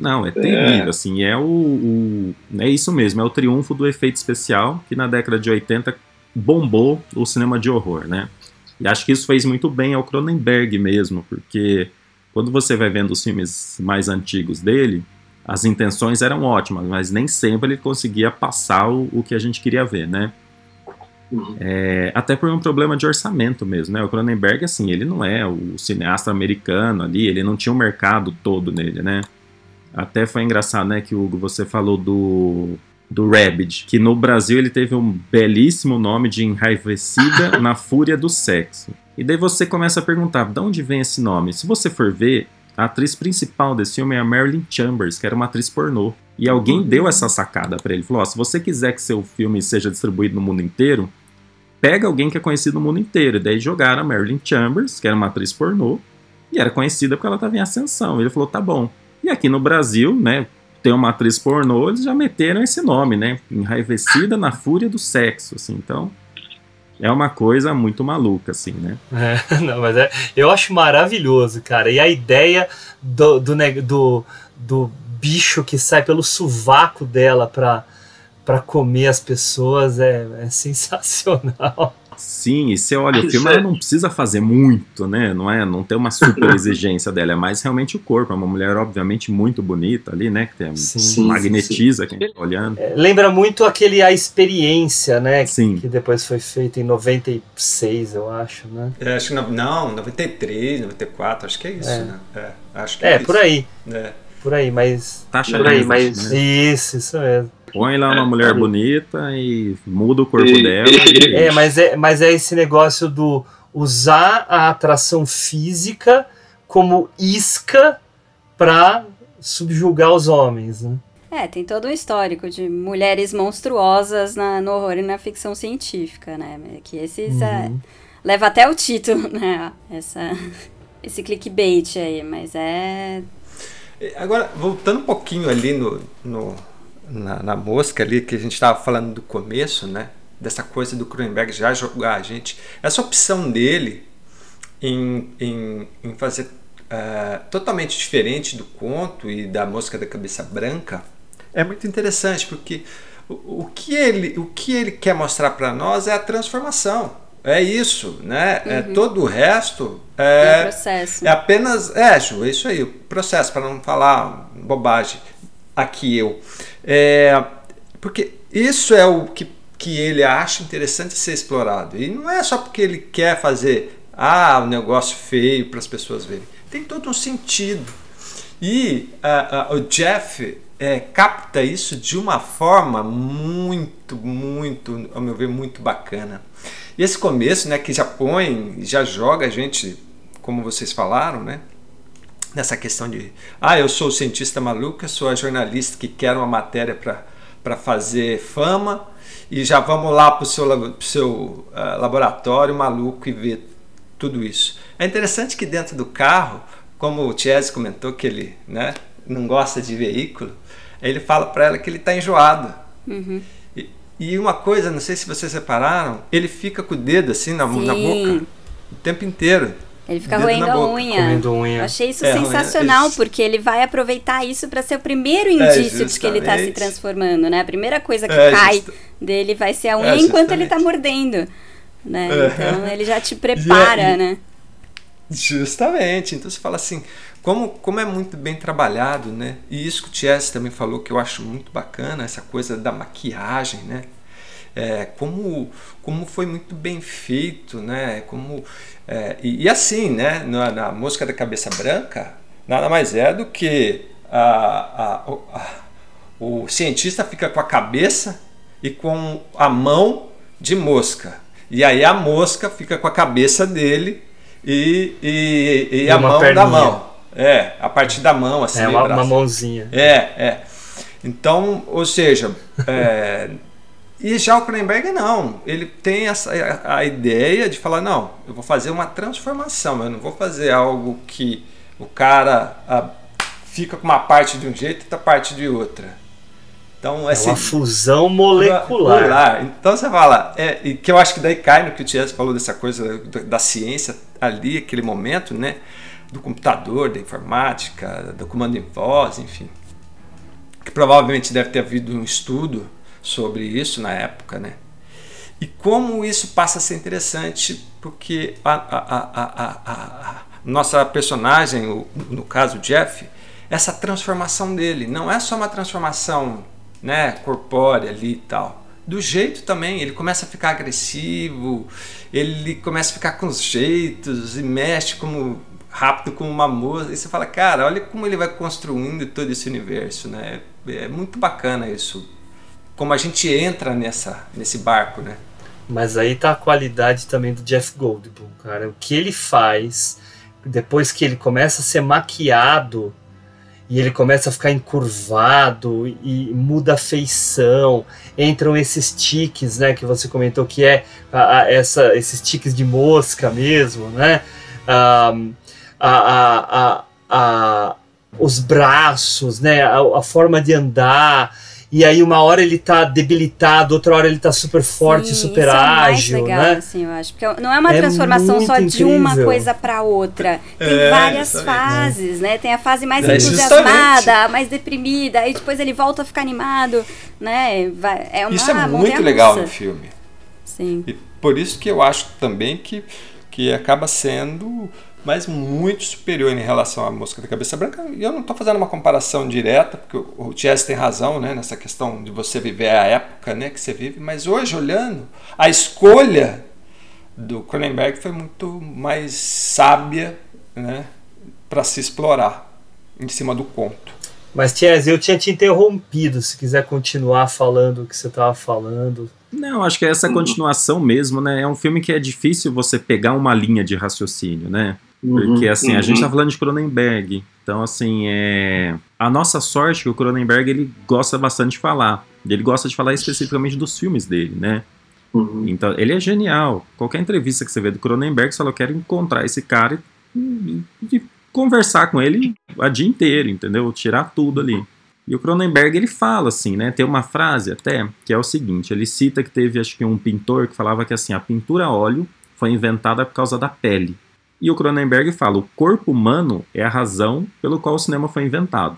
Não, é terrível, assim, é o, o- É isso mesmo, é o triunfo do efeito especial, que na década de 80 bombou o cinema de horror, né? E acho que isso fez muito bem ao Cronenberg mesmo, porque quando você vai vendo os filmes mais antigos dele, as intenções eram ótimas, mas nem sempre ele conseguia passar o, o que a gente queria ver, né? É, até por um problema de orçamento mesmo, né? O Cronenberg, assim, ele não é o cineasta americano ali, ele não tinha o mercado todo nele, né? Até foi engraçado, né, que Hugo, você falou do do Rabid, que no Brasil ele teve um belíssimo nome de Enraivecida na Fúria do Sexo. E daí você começa a perguntar, de onde vem esse nome? Se você for ver, a atriz principal desse filme é a Marilyn Chambers, que era uma atriz pornô. E alguém deu essa sacada pra ele, falou: ó, se você quiser que seu filme seja distribuído no mundo inteiro, pega alguém que é conhecido no mundo inteiro. E daí jogaram a Marilyn Chambers, que era uma atriz pornô, e era conhecida porque ela estava em ascensão. Ele falou: tá bom. E aqui no Brasil, né, tem uma atriz pornô, eles já meteram esse nome, né? Enraivecida na fúria do sexo, assim. Então, é uma coisa muito maluca, assim, né? É, não, mas é, eu acho maravilhoso, cara. E a ideia do, do, do, do bicho que sai pelo sovaco dela pra, pra comer as pessoas é, é sensacional. Sim, e você olha, o filme é- ela não precisa fazer muito, né? Não é, não tem uma super exigência dela, é mais realmente o corpo. É uma mulher, obviamente, muito bonita ali, né? Que tem, Sim, magnetiza quem tá olhando. É, lembra muito aquele A Experiência, né? Sim. Que depois foi feito em 96, eu acho, né? É, acho que no- não, 93, 94, acho que é isso, É. né? É, acho que É, é, por isso. aí. É. Por aí, mas. Taxa por aí, mas. né? Isso, isso mesmo. Põe lá uma mulher bonita e muda o corpo E- dela. É, mas é, mas é esse negócio do usar a atração física como isca pra subjugar os homens, né? É, tem todo um histórico de mulheres monstruosas na, no horror e na ficção científica, né? Que esses é, Uhum. leva até o título, né? Essa, esse clickbait aí, mas é. Agora, voltando um pouquinho ali no, no- na, na mosca ali, que a gente estava falando do começo, né? Dessa coisa do Cronenberg já jogar a gente. Essa opção dele em, em, em fazer eh, totalmente diferente do conto e da mosca da cabeça branca é muito interessante, porque o, o, que, ele, o que ele quer mostrar para nós é a transformação. É isso, né? É Uhum. todo o resto É é, é apenas. É, Ju, é isso aí, o processo, para não falar bobagem aqui eu. É, porque isso é o que, que ele acha interessante ser explorado. E não é só porque ele quer fazer ah, um negócio feio para as pessoas verem. Tem todo um sentido. E ah, ah, o Jeff é, capta isso de uma forma muito, muito, ao meu ver, muito bacana. E esse começo, né, que já põe, já joga a gente, como vocês falaram, né, nessa questão de, ah, eu sou cientista maluco, eu sou a jornalista que quer uma matéria para fazer fama, e já vamos lá para o seu, pro seu ah, laboratório maluco e ver tudo isso. É interessante que dentro do carro, como o Chess comentou que ele né, não gosta de veículo, ele fala para ela que ele está enjoado. Uhum. E, e, uma coisa, não sei se vocês repararam, ele fica com o dedo assim na, na boca o tempo inteiro. Ele fica roendo a unha. unha. Eu achei isso é, sensacional, unha, porque ele vai aproveitar isso para ser o primeiro indício é, de que ele está se transformando, né? A primeira coisa que é, cai justa... dele vai ser a unha enquanto ele está mordendo. Né? Então ele já te prepara, né? Justamente. Então você fala assim, como, como é muito bem trabalhado, né? E isso que o Chess também falou que eu acho muito bacana, essa coisa da maquiagem, né? É, como, como foi muito bem feito, né? Como, é, e, e, assim, né? Na, na Mosca da Cabeça Branca, nada mais é do que a, a, a, o cientista fica com a cabeça e com a mão de mosca. E aí a mosca fica com a cabeça dele e, e, e, e a mão perninha. da mão. É, a partir da mão, assim. É, uma, uma mãozinha. É, é. Então, ou seja, é, e já o Cronenberg não, ele tem essa, a, a, ideia de falar, não, eu vou fazer uma transformação, eu não vou fazer algo que o cara a, fica com uma parte de um jeito e outra parte de outra. Então, é assim, uma fusão molecular. molecular. Então você fala, é, e que eu acho que daí cai no que o Tias falou dessa coisa da ciência ali, aquele momento, né? Do computador, da informática, do comando em voz, enfim. Que provavelmente deve ter havido um estudo sobre isso na época, né? E como isso passa a ser interessante, porque a, a, a, a nossa personagem, no caso Jeff, essa transformação dele não é só uma transformação né, corpórea ali e tal. Do jeito também, ele começa a ficar agressivo, ele começa a ficar com os jeitos e mexe como rápido como uma moça. E você fala, cara, olha como ele vai construindo todo esse universo, né? É muito bacana isso como a gente entra nessa, nesse barco, né? Mas aí tá a qualidade também do Jeff Goldblum, cara. O que ele faz depois que ele começa a ser maquiado e ele começa a ficar encurvado e muda a feição, entram esses tiques, né, que você comentou que é a, a, essa, esses tiques de mosca mesmo, né? A, a, os braços, né, a, forma de andar, e aí uma hora ele tá debilitado, outra hora ele tá super forte, Sim, super isso ágil, é mais legal, né? Assim, eu acho, porque não é uma é transformação só incrível. de uma coisa para outra. Tem é, várias fases, né? Tem a fase mais é, entusiasmada, mais deprimida, aí depois ele volta a ficar animado, né? Vai, é uma isso é muito legal no filme. Sim. E por isso que eu acho também que que acaba sendo mas muito superior em relação à Mosca da Cabeça Branca. E eu não estou fazendo uma comparação direta, porque o Chess tem razão né, nessa questão de você viver a época né, que você vive, mas hoje, olhando, a escolha do Cronenberg foi muito mais sábia né, para se explorar em cima do conto. Mas, Chess, eu tinha te interrompido. Se quiser continuar falando o que você estava falando. Não, acho que é essa continuação mesmo, né? É um filme que é difícil você pegar uma linha de raciocínio, né? Porque, uhum, assim, uhum. a gente tá falando de Cronenberg. Então, assim, é... a nossa sorte é que o Cronenberg, ele gosta bastante de falar. Ele gosta de falar especificamente dos filmes dele, né? Uhum. Então, ele é genial. Qualquer entrevista que você vê do Cronenberg, você fala, eu quero encontrar esse cara e, e conversar com ele o dia inteiro, entendeu? Tirar tudo ali. E o Cronenberg, ele fala assim, né? Tem uma frase até, que é o seguinte, ele cita que teve, acho que um pintor que falava que, assim, a pintura a óleo foi inventada por causa da pele. E o Cronenberg fala: o corpo humano é a razão pelo qual o cinema foi inventado.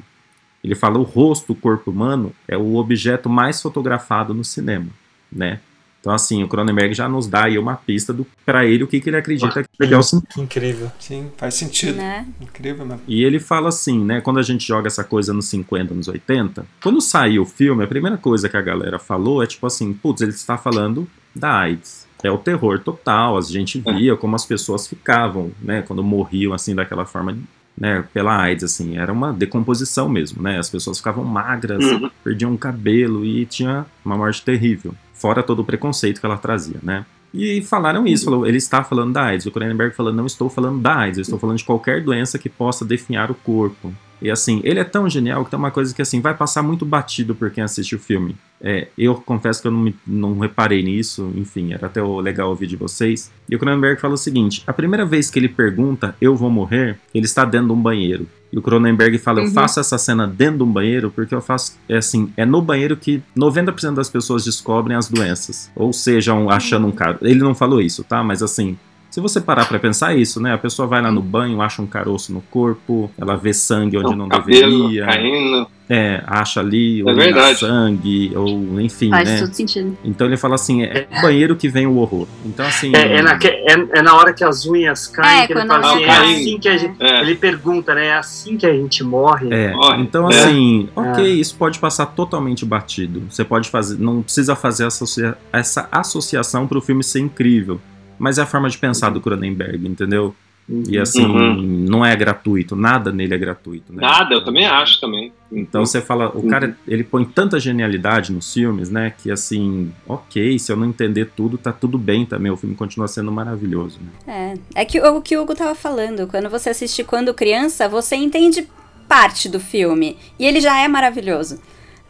Ele fala: o rosto, o corpo humano, é o objeto mais fotografado no cinema, né? Então, assim, o Cronenberg já nos dá aí uma pista para ele o que, que ele acredita que é o cinema. Que incrível. Sim, faz sentido. Né? Incrível mesmo. E ele fala assim, né? Quando a gente joga essa coisa nos 50, nos 80, quando saiu o filme, a primeira coisa que a galera falou é tipo assim: putz, ele está falando da AIDS é o terror total. A gente é. via como as pessoas ficavam, né, quando morriam assim daquela forma, né, pela AIDS assim, era uma decomposição mesmo, né? As pessoas ficavam magras, uhum. perdiam o cabelo e tinha uma morte terrível, fora todo o preconceito que ela trazia, né? E falaram isso, falou, ele está falando da AIDS. O Cronenberg falando, não estou falando da AIDS, eu estou falando de qualquer doença que possa definhar o corpo. E assim, ele é tão genial que tem uma coisa que assim vai passar muito batido por quem assiste o filme. É, eu confesso que eu não, me, não reparei nisso, enfim, era até legal ouvir de vocês. E o Cronenberg fala o seguinte: a primeira vez que ele pergunta, eu vou morrer, ele está dentro de um banheiro. E o Cronenberg fala: Eu Uhum. faço essa cena dentro de um banheiro porque eu faço. É assim, é no banheiro que 90% das pessoas descobrem as doenças. Ou sejam, achando um cara. Ele não falou isso, tá? Mas assim. Se você parar pra pensar isso, né? A pessoa vai lá no banho, acha um caroço no corpo, ela vê sangue onde não cabelo deveria. caindo. É, acha ali, É ou sangue, ou enfim, Faz né? todo sentido. Então ele fala assim, é no banheiro que vem o horror. Então assim... É, é, na, que- é- é na hora que as unhas caem É, que ele fala assim, é assim que a gente. É. Ele pergunta, né? É assim que a gente morre. É, Morre. então É. assim, ok, É. isso pode passar totalmente batido. Você pode fazer, não precisa fazer associa- essa associação para o filme ser incrível. Mas é a forma de pensar do Cronenberg, entendeu? E assim, Uhum. não é gratuito, nada nele é gratuito, né? Nada, eu também acho também. Então você fala, o cara, ele põe tanta genialidade nos filmes, né, que assim, ok, se eu não entender tudo, tá tudo bem também, o filme continua sendo maravilhoso, né? É, é que o, o que o Hugo tava falando, quando você assiste quando criança, você entende parte do filme. E ele já é maravilhoso.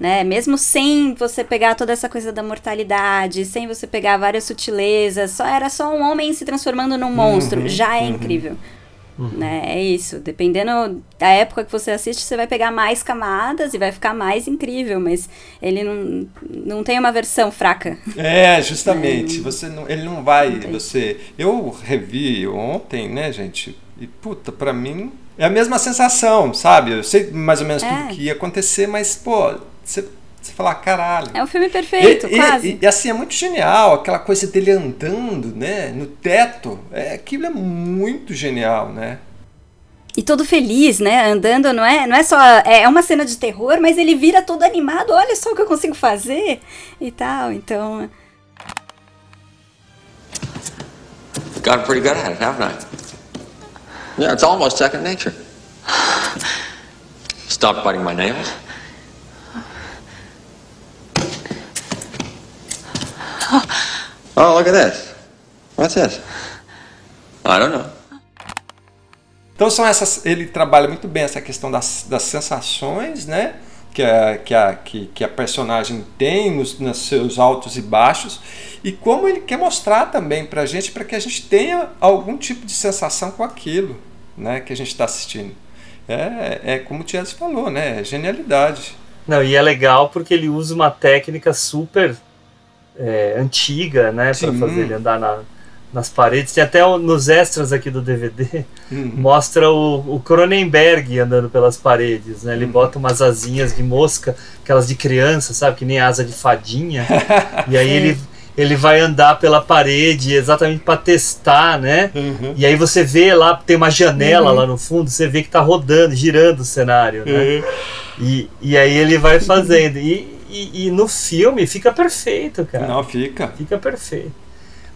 Né? Mesmo sem você pegar toda essa coisa da mortalidade, sem você pegar várias sutilezas, só era só um homem se transformando num monstro. Uhum, já é uhum. incrível. Né? É isso. Dependendo da época que você assiste, você vai pegar mais camadas e vai ficar mais incrível, mas ele não, não tem uma versão fraca. É, justamente. Você não, ele não vai. Você. Eu revi ontem, né, gente? E puta, pra mim é a mesma sensação, sabe? Eu sei mais ou menos É. tudo que ia acontecer, mas pô, você, você fala, caralho. É um filme perfeito, E- e- quase. E, e, assim, é muito genial, aquela coisa dele andando, né, no teto. É, aquilo é muito genial, né? E todo feliz, né? Andando, não é, não é só. É uma cena de terror, mas ele vira todo animado. Olha só o que eu consigo fazer e tal. Então. Gotten pretty good at it, haven't I? Yeah, it's almost second nature. Stop biting my nails. Oh, look at this. What's this? I don't know. Então são essas, ele trabalha muito bem essa questão das, das sensações, né? Que a, que, a, que, que a personagem tem nos, nos seus altos e baixos e como ele quer mostrar também pra gente para que a gente tenha algum tipo de sensação com aquilo, né? Que a gente está assistindo. É, é como o Tias falou, né? É genialidade. Não, e é legal porque ele usa uma técnica super é, antiga, né? Pra Sim. fazer ele andar na- nas paredes. Tem até nos extras aqui do DVD, Uhum. mostra o, o Cronenberg andando pelas paredes, né? Ele Uhum. bota umas asinhas de mosca, aquelas de criança, sabe? Que nem asa de fadinha. e aí ele, ele vai andar pela parede exatamente para testar, né? Uhum. E aí você vê lá, tem uma janela Uhum. lá no fundo, você vê que tá rodando, girando o cenário, né? E, e aí ele vai fazendo. E, e, e no filme fica perfeito, cara. Não, fica. Fica perfeito.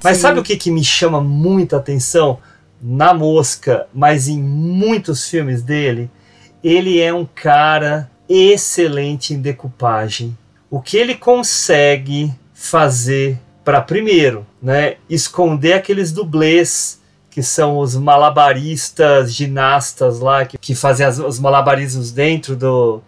Mas Sim. sabe o que, que me chama muita atenção? Na Mosca, mas em muitos filmes dele, ele é um cara excelente em decupagem. O que ele consegue fazer para primeiro, né, esconder aqueles dublês que são os malabaristas, ginastas lá que, que fazem as- os malabarismos dentro do,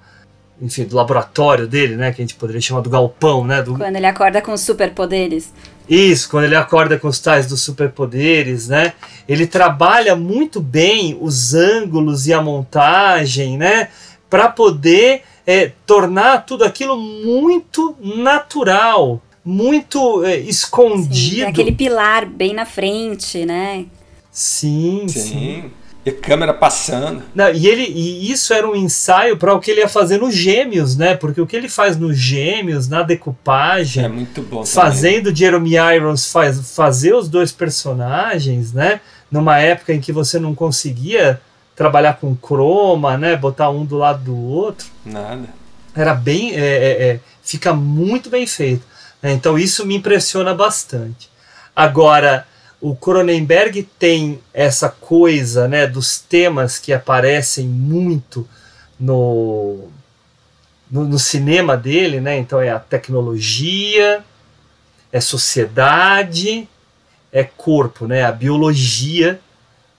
enfim, do laboratório dele, né, que a gente poderia chamar do galpão, né, do, Quando ele acorda com superpoderes. isso, quando ele acorda com os tais dos superpoderes, né? Ele trabalha muito bem os ângulos e a montagem, né? Para poder é, tornar tudo aquilo muito natural, muito é, escondido. aquele pilar bem na frente, né? Sim, sim. Sim. E a câmera passando. Não, e, ele, e isso era um ensaio para o que ele ia fazer nos Gêmeos, né? Porque o que ele faz nos Gêmeos, na decupagem, É muito bom também. fazendo Jeremy Irons faz, fazer os dois personagens, né? Numa época em que você não conseguia trabalhar com croma, né? Botar um do lado do outro. Nada. Era bem. é, é, é, fica muito bem feito. Então isso me impressiona bastante. Agora, o Cronenberg tem essa coisa né, dos temas que aparecem muito no, no, no cinema dele, né? Então é a tecnologia, é sociedade, é corpo, né? A biologia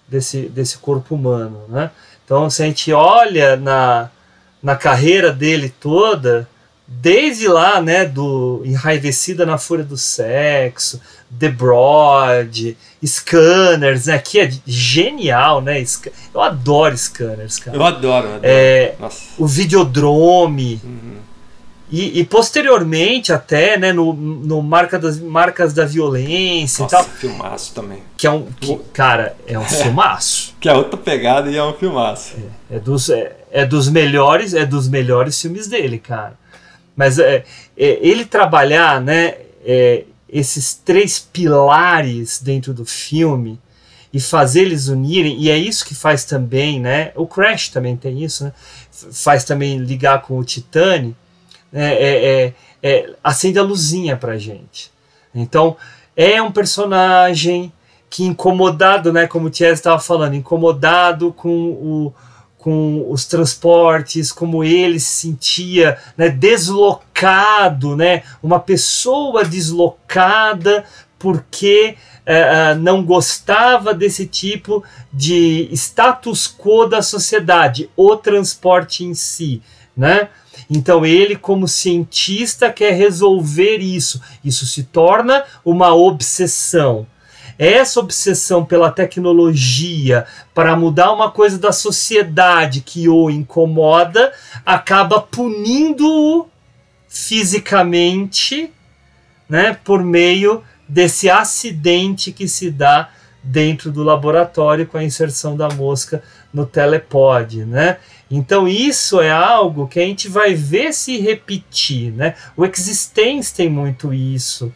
desse, desse corpo humano, né? Então, se a gente olha na, na carreira dele toda, desde lá, né, do Enraivecida na Fúria do Sexo, The Broad, Scanners, né, que é genial, né? Eu adoro Scanners, cara. Eu adoro, eu adoro. É, o Videodrome. Uhum. E, e, posteriormente, até, né, no, no Marca das, Marcas da Violência Nossa, e tal. filmaço também. Que é um. Que, cara, é um filmaço. que é outra pegada e é um filmaço. É, é dos, é, é, dos melhores, é dos melhores filmes dele, cara. Mas é, é ele trabalhar, né, é, esses três pilares dentro do filme e fazer eles unirem, e é isso que faz também, né? O Crash também tem isso, né? Faz também ligar com o Titane é, é, é, é, acende a luzinha pra gente. Então, é um personagem que incomodado, né, como o Thiago estava falando, incomodado com, o, com os transportes, como ele se sentia né, deslocado, né, uma pessoa deslocada porque uh, não gostava desse tipo de status quo da sociedade, o transporte em si, né? Então ele, como cientista, quer resolver isso. Isso se torna uma obsessão. Essa obsessão pela tecnologia para mudar uma coisa da sociedade que o incomoda acaba punindo-o fisicamente, né, por meio desse acidente que se dá dentro do laboratório com a inserção da mosca no telepod, né? Então isso é algo que a gente vai ver se repetir, né? O Existence tem muito isso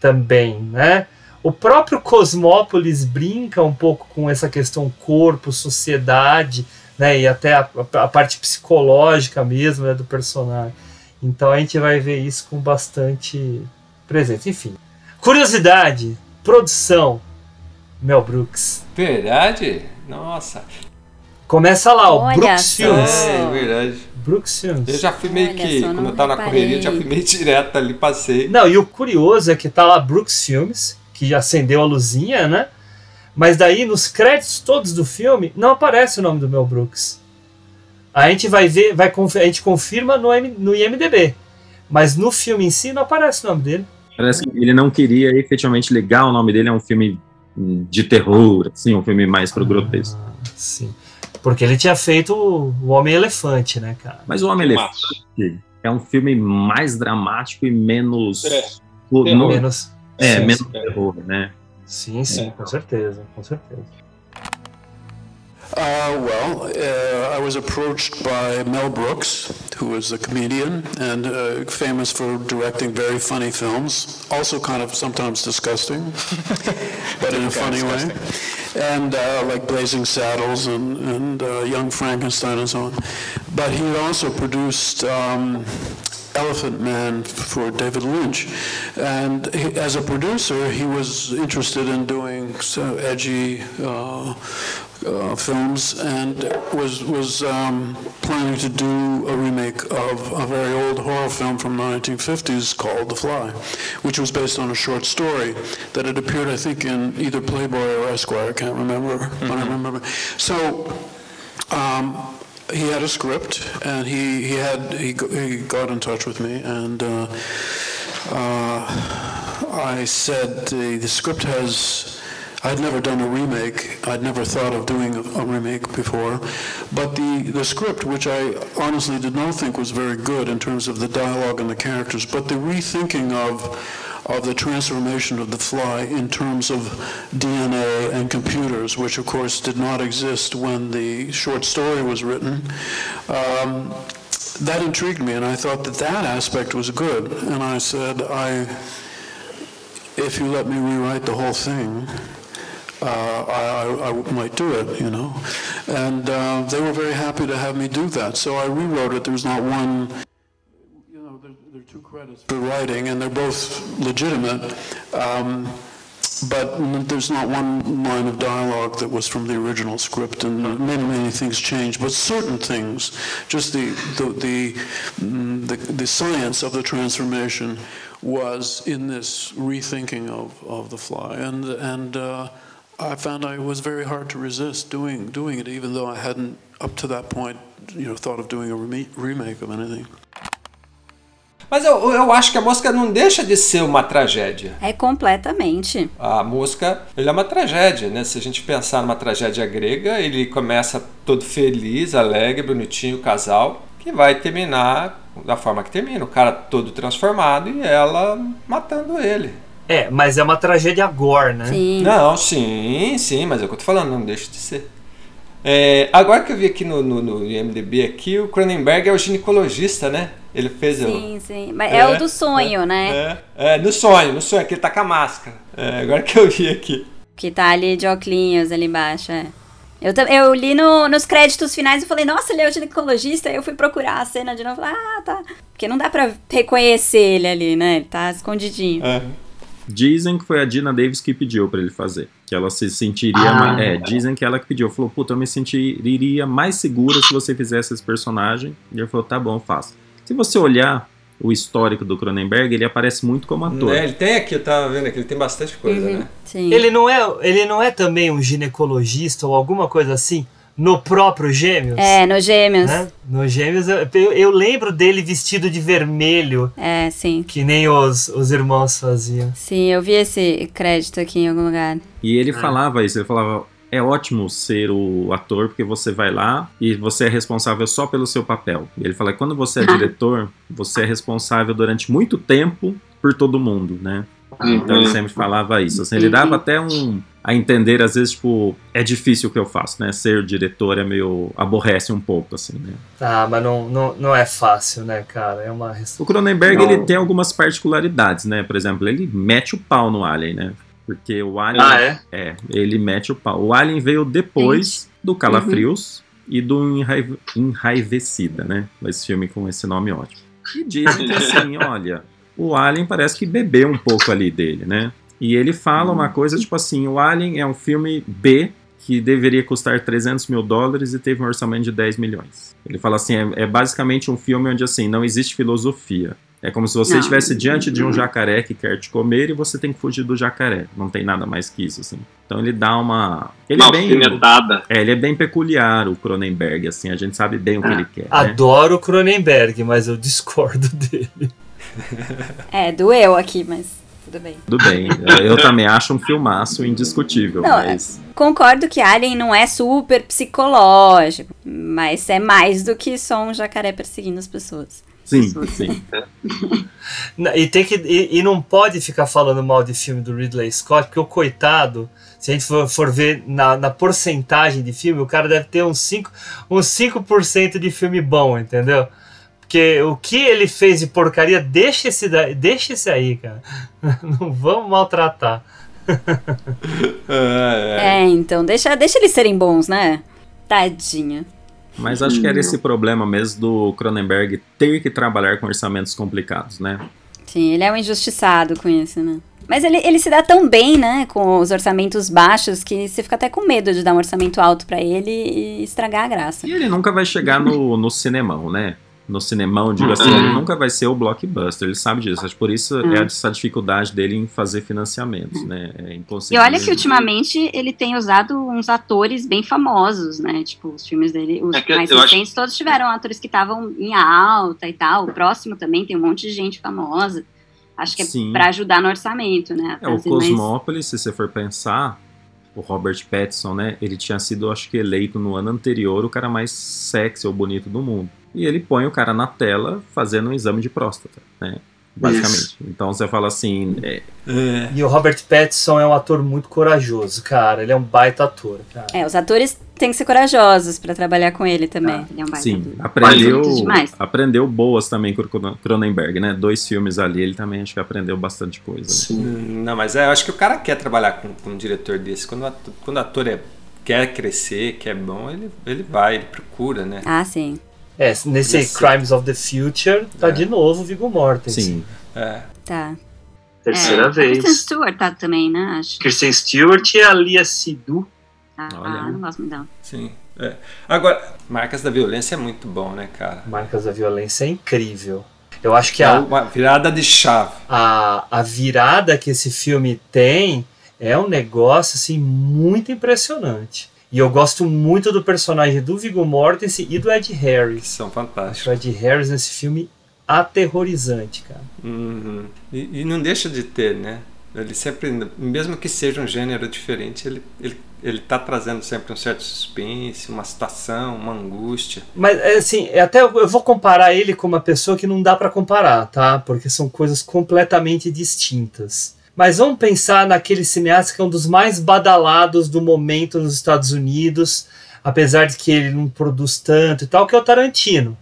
também, né? O próprio Cosmópolis brinca um pouco com essa questão corpo, sociedade, né? E até a, a parte psicológica mesmo né, do personagem. Então a gente vai ver isso com bastante presença. Enfim, curiosidade, produção, Mel Brooks. Verdade? Nossa. Começa lá, o Brooks Films. É, verdade. Brooks Films. Eu já fui meio Olha que, como eu tava na correria, já fui meio direto ali, passei. Não, e o curioso é que tá lá Brooks Films, que acendeu a luzinha, né? Mas daí, nos créditos todos do filme, não aparece o nome do Mel Brooks. A gente vai ver, vai, a gente confirma no, no IMDB. Mas no filme em si não aparece o nome dele. Parece que ele não queria efetivamente ligar o nome dele a um filme de terror, assim, um filme mais pro grotesco. Ah, sim. Porque ele tinha feito o Homem-Elefante, né, cara? Mas o Homem-Elefante é um filme mais dramático e menos. É, no, menos. É, sim, menos sim. terror, né? Sim, sim, é. com certeza, com certeza. Uh, well, uh, I was approached by Mel Brooks, who is a comedian and uh, famous for directing very funny films, also kind of sometimes disgusting, but in a funny way, and uh, like Blazing Saddles and, and uh, Young Frankenstein and so on. But he also produced um, Elephant Man for David Lynch. And he, as a producer, he was interested in doing so edgy uh, uh, films and was was um, planning to do a remake of a very old horror film from the 1950s called The Fly, which was based on a short story that had appeared, I think, in either Playboy or Esquire. I can't remember, mm-hmm. but I remember. So. Um, he had a script, and he, he had he, he got in touch with me, and uh, uh, I said the, the script has. I'd never done a remake. I'd never thought of doing a, a, remake before. But the, the script, which I honestly did not think was very good in terms of the dialogue and the characters, but the rethinking of of the transformation of the fly in terms of DNA and computers, which of course did not exist when the short story was written. Um, that intrigued me, and I thought that that aspect was good. And I said, I, if you let me rewrite the whole thing, uh, I, I, I, might do it, you know. And uh, they were very happy to have me do that. So I rewrote it. There's not one two credits for writing, and they're both legitimate. Um, but there's not one line of dialogue that was from the original script, and many, many things changed. But certain things, just the the the, mm, the, the science of the transformation, was in this rethinking of, of the fly, and and. Uh, I found I was very hard to resist doing doing it, even though I hadn't up to that point, you know, thought of doing a remake of anything. Mas eu, eu acho que a música não deixa de ser uma tragédia. É completamente. A música ele é uma tragédia, né? Se a gente pensar numa tragédia grega, ele começa todo feliz, alegre, bonitinho, casal, que vai terminar da forma que termina, o cara todo transformado e ela matando ele. É, mas é uma tragédia gore, né? Sim. Não, sim, sim, mas é o que eu tô falando, não deixa de ser. É, agora que eu vi aqui no, no, no IMDB aqui, o Cronenberg é o ginecologista, né? Ele fez Sim, o. sim. Mas é, o do sonho, né? É, é, no sonho, no sonho, que ele tá com a máscara. É, agora que eu vi aqui. Que tá ali de óculos ali embaixo, é. Eu, eu li no- nos créditos finais e falei, nossa, ele é o ginecologista. Aí eu fui procurar a cena de novo. Ah, tá. Porque não dá pra reconhecer ele ali, né? Ele tá escondidinho. É. Dizem que foi a Dina Davis que pediu pra ele fazer. Que ela se sentiria. Ah. mais- é, dizem que ela que pediu. Falou, puta, eu me sentiria mais segura se você fizesse esse personagem. E ele falou, tá bom, faço. Se você olhar o histórico do Cronenberg, ele aparece muito como ator. Né, Ele tem aqui, eu tava vendo aqui, ele tem bastante coisa, Uhum. né? Sim. Ele não é, ele não é também um ginecologista ou alguma coisa assim no próprio Gêmeos? É, no Gêmeos. Né? No Gêmeos, eu, eu- eu lembro dele vestido de vermelho, É, sim. que nem os, os irmãos faziam. Sim, eu vi esse crédito aqui em algum lugar. E ele falava isso, ele falava, é ótimo ser o ator, porque você vai lá e você é responsável só pelo seu papel. E ele fala que quando você é diretor, você é responsável durante muito tempo por todo mundo, né? Então ele sempre falava isso. Assim, ele dava até um a entender, às vezes, tipo, é difícil o que eu faço, né? Ser diretor é meio. aborrece um pouco, assim, né? Ah, mas não, não, não é fácil, né, cara? É uma O Cronenberg, Não. ele tem algumas particularidades, né? Por exemplo, ele mete o pau no Alien, né? Porque o Alien. Ah, é? É, ele mete o pau. O Alien veio depois do Calafrios e do Enraive- Enraivecida, né? Esse filme com esse nome ótimo. E dizem que assim, olha, o Alien parece que bebeu um pouco ali dele, né? E ele fala uma coisa tipo assim: o Alien é um filme B que deveria custar 300 mil dólares e teve um orçamento de 10 milhões. Ele fala assim: é, é basicamente um filme onde assim não existe filosofia. É como se você Não. estivesse diante de um jacaré que quer te comer e você tem que fugir do jacaré. Não tem nada mais que isso, assim. Então ele dá uma. Ele Uma é bem. É, ele é bem peculiar, o Cronenberg, assim, a gente sabe bem o que ele quer. né? Adoro o Cronenberg, mas eu discordo dele. É, doeu aqui, mas tudo bem. Tudo bem. Eu também acho um filmaço indiscutível, Não, mas. Concordo que Alien não é super psicológico, mas é mais do que só um jacaré perseguindo as pessoas. Sim, sim. Na- E, tem que, e, e não pode ficar falando mal de filme do Ridley Scott, porque o coitado, se a gente for, for ver na, na porcentagem de filme, o cara deve ter uns 5%, uns 5 de filme bom, entendeu? Porque o que ele fez de porcaria, deixa esse, deixa esse aí, cara. Não vamos maltratar. É, então, deixa, deixa eles serem bons, né? Tadinho. Mas acho que era esse problema mesmo do Cronenberg ter que trabalhar com orçamentos complicados, né? Sim, ele é um injustiçado com isso, né? Mas ele, ele se dá tão bem, né, com os orçamentos baixos, que você fica até com medo de dar um orçamento alto pra ele e estragar a graça. E ele nunca vai chegar no, no cinemão, né? No cinemão, digo assim, Uhum. ele nunca vai ser o blockbuster, ele sabe disso. Acho que por isso Uhum. é essa dificuldade dele em fazer financiamentos, né? É E olha que ultimamente ele tem usado uns atores bem famosos, né? Tipo, os filmes dele, os É mais eu acho- recentes, todos tiveram atores que estavam em alta e tal. O próximo também tem um monte de gente famosa. Acho que é Sim. pra ajudar no orçamento, né? É, o Fazer mais- Cosmópolis, se você for pensar, o Robert Pattinson, né? Ele tinha sido, acho que, eleito no ano anterior o cara mais sexy ou bonito do mundo. E ele põe o cara na tela fazendo um exame de próstata, né? Basicamente. Isso. Então você fala assim. é, E o Robert Pattinson é um ator muito corajoso, cara. Ele é um baita ator, cara. É, os atores têm que ser corajosos pra trabalhar com ele também. Ele é um baita Sim, ator. aprendeu, aprendeu boas também com o Cronenberg, né? Dois filmes ali, ele também acho que aprendeu bastante coisa. né? Não, mas é, eu acho que o cara quer trabalhar com, com um diretor desse. Quando o ator, quando o ator é, quer crescer, quer bom, ele, ele vai, ele procura, né? Ah, sim. É, nesse Esse- Crimes of the Future, tá de novo o Viggo Mortensen. Sim. É. Tá. Terceira É, vez. Kristen Stewart tá também, né? Acho. Kristen Stewart e a Lia Sidu. Ah, Olha. ah, não gosto muito dela. Sim. é. Agora, Marcas da Violência é muito bom, né, cara? Marcas da Violência é incrível. Eu acho que É a, uma virada de chave. a, a virada que esse filme tem É um negócio assim muito impressionante. E eu gosto muito do personagem do Viggo Mortensen e do Ed Harris. São fantásticos. O Ed Harris nesse filme aterrorizante, cara. Uhum. E, e, não deixa de ter, né? Ele sempre, mesmo que seja um gênero diferente, ele, ele, ele tá trazendo sempre um certo suspense, uma situação, uma angústia. Mas, assim, até eu vou comparar ele com uma pessoa que não dá para comparar, tá? Porque são coisas completamente distintas. Mas vamos pensar naquele cineasta que é um dos mais badalados do momento nos Estados Unidos, apesar de que ele não produz tanto e tal, que é o Tarantino.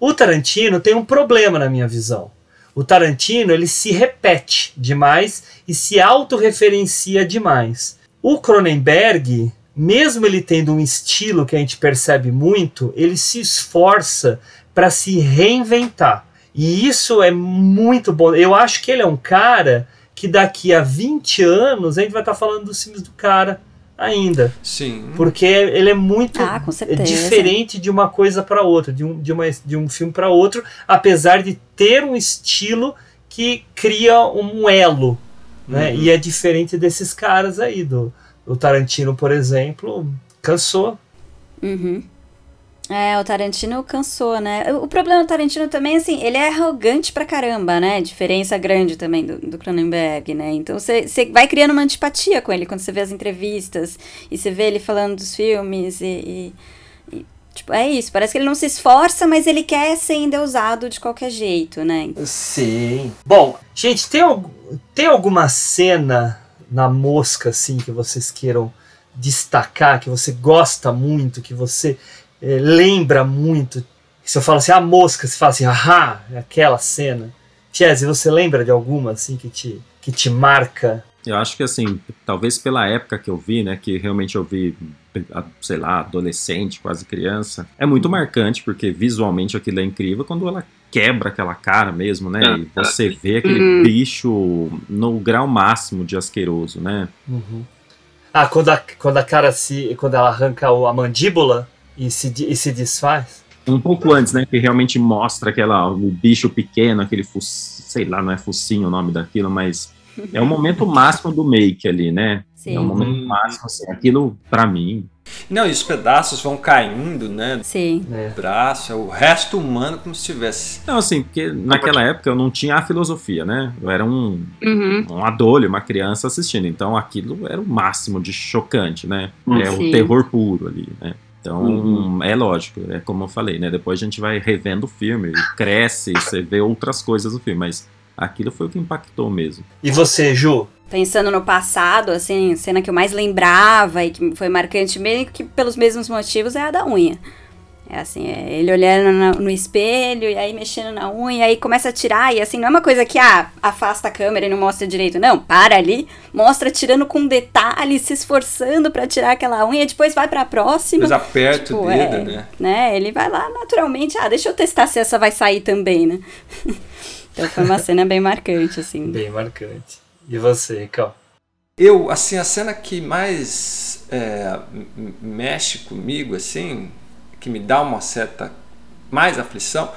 O Tarantino tem um problema na minha visão. O Tarantino ele se repete demais e se autorreferencia demais. O Cronenberg, mesmo ele tendo um estilo que a gente percebe muito, ele se esforça para se reinventar. E isso é muito bom. Eu acho que ele é um cara que daqui a 20 anos a gente vai estar tá falando dos filmes do cara ainda. Sim. Porque ele é muito ah, diferente de uma coisa para outra, de um, de, uma, de um filme para outro, apesar de ter um estilo que cria um elo. Né? Uhum. E é diferente desses caras aí, do, do Tarantino, por exemplo, cansou. Uhum. É, o Tarantino cansou, né? O problema do Tarantino também, assim, ele é arrogante pra caramba, né? Diferença grande também do, do Cronenberg, né? Então você vai criando uma antipatia com ele quando você vê as entrevistas e você vê ele falando dos filmes e, e, e Tipo, é isso, parece que ele não se esforça, mas ele quer ser endeusado de qualquer jeito, né? Sim. Bom, gente, tem, tem alguma cena na mosca, assim, que vocês queiram destacar, que você gosta muito, que você é, lembra muito. Se eu falo assim, a mosca, você fala assim, ahá, é aquela cena. Chese, você lembra de alguma assim que te, que te marca? Eu acho que assim, talvez pela época que eu vi, né, que realmente eu vi, sei lá, adolescente, quase criança, é muito marcante, porque visualmente aquilo é incrível quando ela quebra aquela cara mesmo, né? E você vê aquele uhum. bicho no grau máximo de asqueroso, né? Uhum. Ah, quando a, quando a cara se. Quando ela arranca a mandíbula, e se, e se desfaz? Um pouco antes, né? Que realmente mostra aquela, o bicho pequeno, aquele focinho, sei lá, não é focinho o nome daquilo, mas é o momento máximo do make ali, né? Sim. É o momento máximo, assim, aquilo pra mim. Não, e os pedaços vão caindo, né? Sim. O braço, é o resto humano como se tivesse. Não, assim, porque naquela época eu não tinha a filosofia, né? Eu era um, Uhum. um adolho, uma criança assistindo. Então aquilo era o máximo de chocante, né? É Sim. o terror puro ali, né? Então, Uhum. é lógico, é como eu falei, né? Depois a gente vai revendo o filme, cresce, você vê outras coisas do filme, mas aquilo foi o que impactou mesmo. E você, Ju? Pensando no passado, assim, cena que eu mais lembrava e que foi marcante meio que pelos mesmos motivos é a da unha. É assim, é ele olhando na- no espelho e aí mexendo na unha, e aí começa a tirar, e assim, não é uma coisa que, ah, afasta a câmera e não mostra direito, não, para ali, mostra tirando com detalhe, se esforçando pra tirar aquela unha, e depois vai pra próxima. Depois aperta o Tipo, dedo, é, né? né? Ele vai lá naturalmente, ah, deixa eu testar se essa vai sair também, né? então foi uma cena bem marcante, assim. Bem marcante. E você, Cal? Eu, assim, a cena que mais é, mexe comigo, assim, que me dá uma certa mais aflição,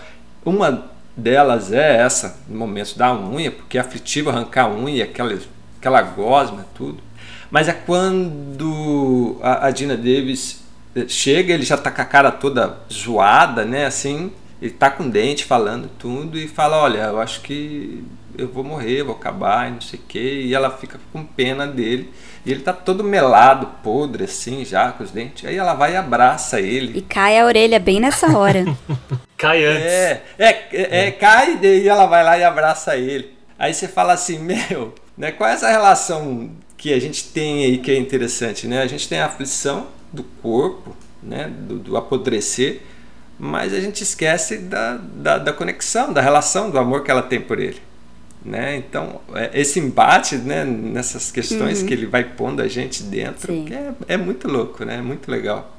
uma delas é essa, no momento da unha, porque é aflitivo arrancar a unha, aquela, aquela gosma, tudo. Mas é quando a, a Dina Davis eh, chega, ele já tá com a cara toda zoada, né, assim, ele tá com dente falando tudo e fala, olha, eu acho que eu vou morrer, vou acabar, não sei o quê. E ela fica com pena dele. E ele tá todo melado, podre, assim, já, com os dentes. Aí ela vai e abraça ele. E cai a orelha bem nessa hora. Cai antes. É, é, é, é, cai e ela vai lá e abraça ele. Aí você fala assim, meu, né, qual é essa relação que a gente tem aí que é interessante, né? A gente tem a aflição do corpo, né, do, do apodrecer, mas a gente esquece da, da, da conexão, da relação, do amor que ela tem por ele. Né? Então, é, esse embate né, nessas questões Uhum. que ele vai pondo a gente dentro, é, é muito louco, né? É muito legal.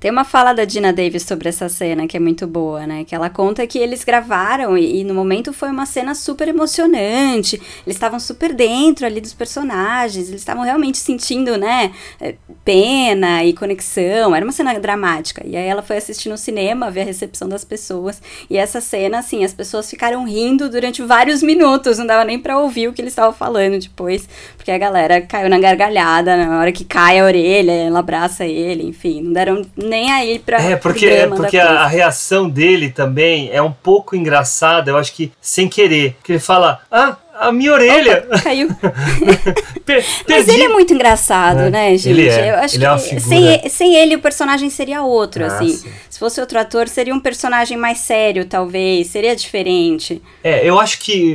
Tem uma fala da Dina Davis sobre essa cena que é muito boa, né? Que ela conta que eles gravaram e, e no momento foi uma cena super emocionante. Eles estavam super dentro ali dos personagens, eles estavam realmente sentindo, né, eh, pena e conexão. Era uma cena dramática. E aí ela foi assistir no cinema, ver a recepção das pessoas. E essa cena, assim, as pessoas ficaram rindo durante vários minutos, não dava nem para ouvir o que eles estavam falando depois, porque a galera caiu na gargalhada na hora que cai a orelha, ela abraça ele, enfim, não deram nem aí pra. É, porque, é porque a, a, reação dele também é um pouco engraçada, eu acho que sem querer. Porque ele fala, ah. A minha orelha. Opa, caiu. Mas ele é muito engraçado, é, né, gente? Ele é. Eu acho ele é que é sem, sem ele o personagem seria outro, ah, assim. Sim. Se fosse outro ator, seria um personagem mais sério, talvez. Seria diferente. É, eu acho que,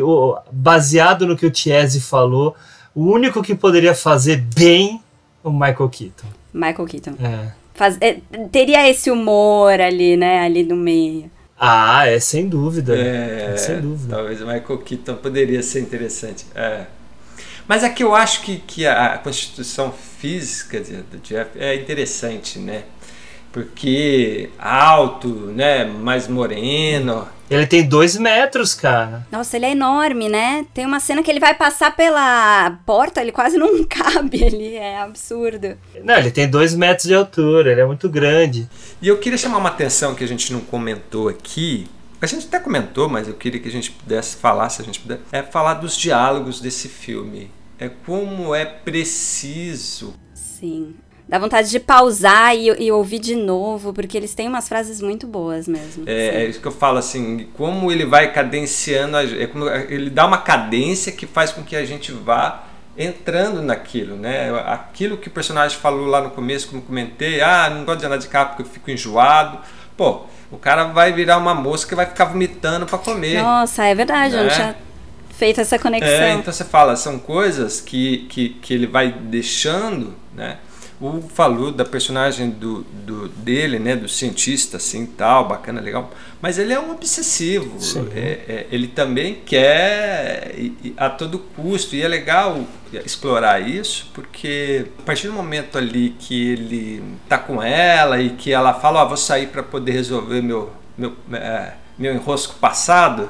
baseado no que o Tiese falou, o único que poderia fazer bem o Michael Keaton. Michael Keaton. É. Faz, é, teria esse humor ali, né? Ali no meio. Ah, é sem dúvida. É, é sem dúvida. Talvez o Michael Keaton poderia ser interessante. É. Mas aqui eu acho que, que a constituição física do Jeff é interessante, né? Porque alto, né? Mais moreno. Ele tem dois metros, cara. Nossa, ele é enorme, né? Tem uma cena que ele vai passar pela porta, ele quase não cabe ali. É absurdo. Não, ele tem dois metros de altura, ele é muito grande. E eu queria chamar uma atenção que a gente não comentou aqui. A gente até comentou, mas eu queria que a gente pudesse falar, se a gente puder, é falar dos diálogos desse filme. É como é preciso. Sim. Dá vontade de pausar e, e, ouvir de novo, porque eles têm umas frases muito boas mesmo. É, é isso que eu falo, assim, como ele vai cadenciando, é como, ele dá uma cadência que faz com que a gente vá entrando naquilo, né? Aquilo que o personagem falou lá no começo, como comentei, ah, não gosto de andar de carro porque eu fico enjoado. Pô, o cara vai virar uma mosca e vai ficar vomitando para comer. Nossa, é verdade, né? eu não tinha feito essa conexão. É, então você fala, são coisas que, que, que ele vai deixando, né? O falou da personagem do, do dele, né, do cientista, assim, tal, bacana, legal. Mas ele é um obsessivo. É, é, ele também quer a todo custo e é legal explorar isso, porque a partir do momento ali que ele tá com ela e que ela fala, ó, oh, vou sair para poder resolver meu meu é, meu enrosco passado,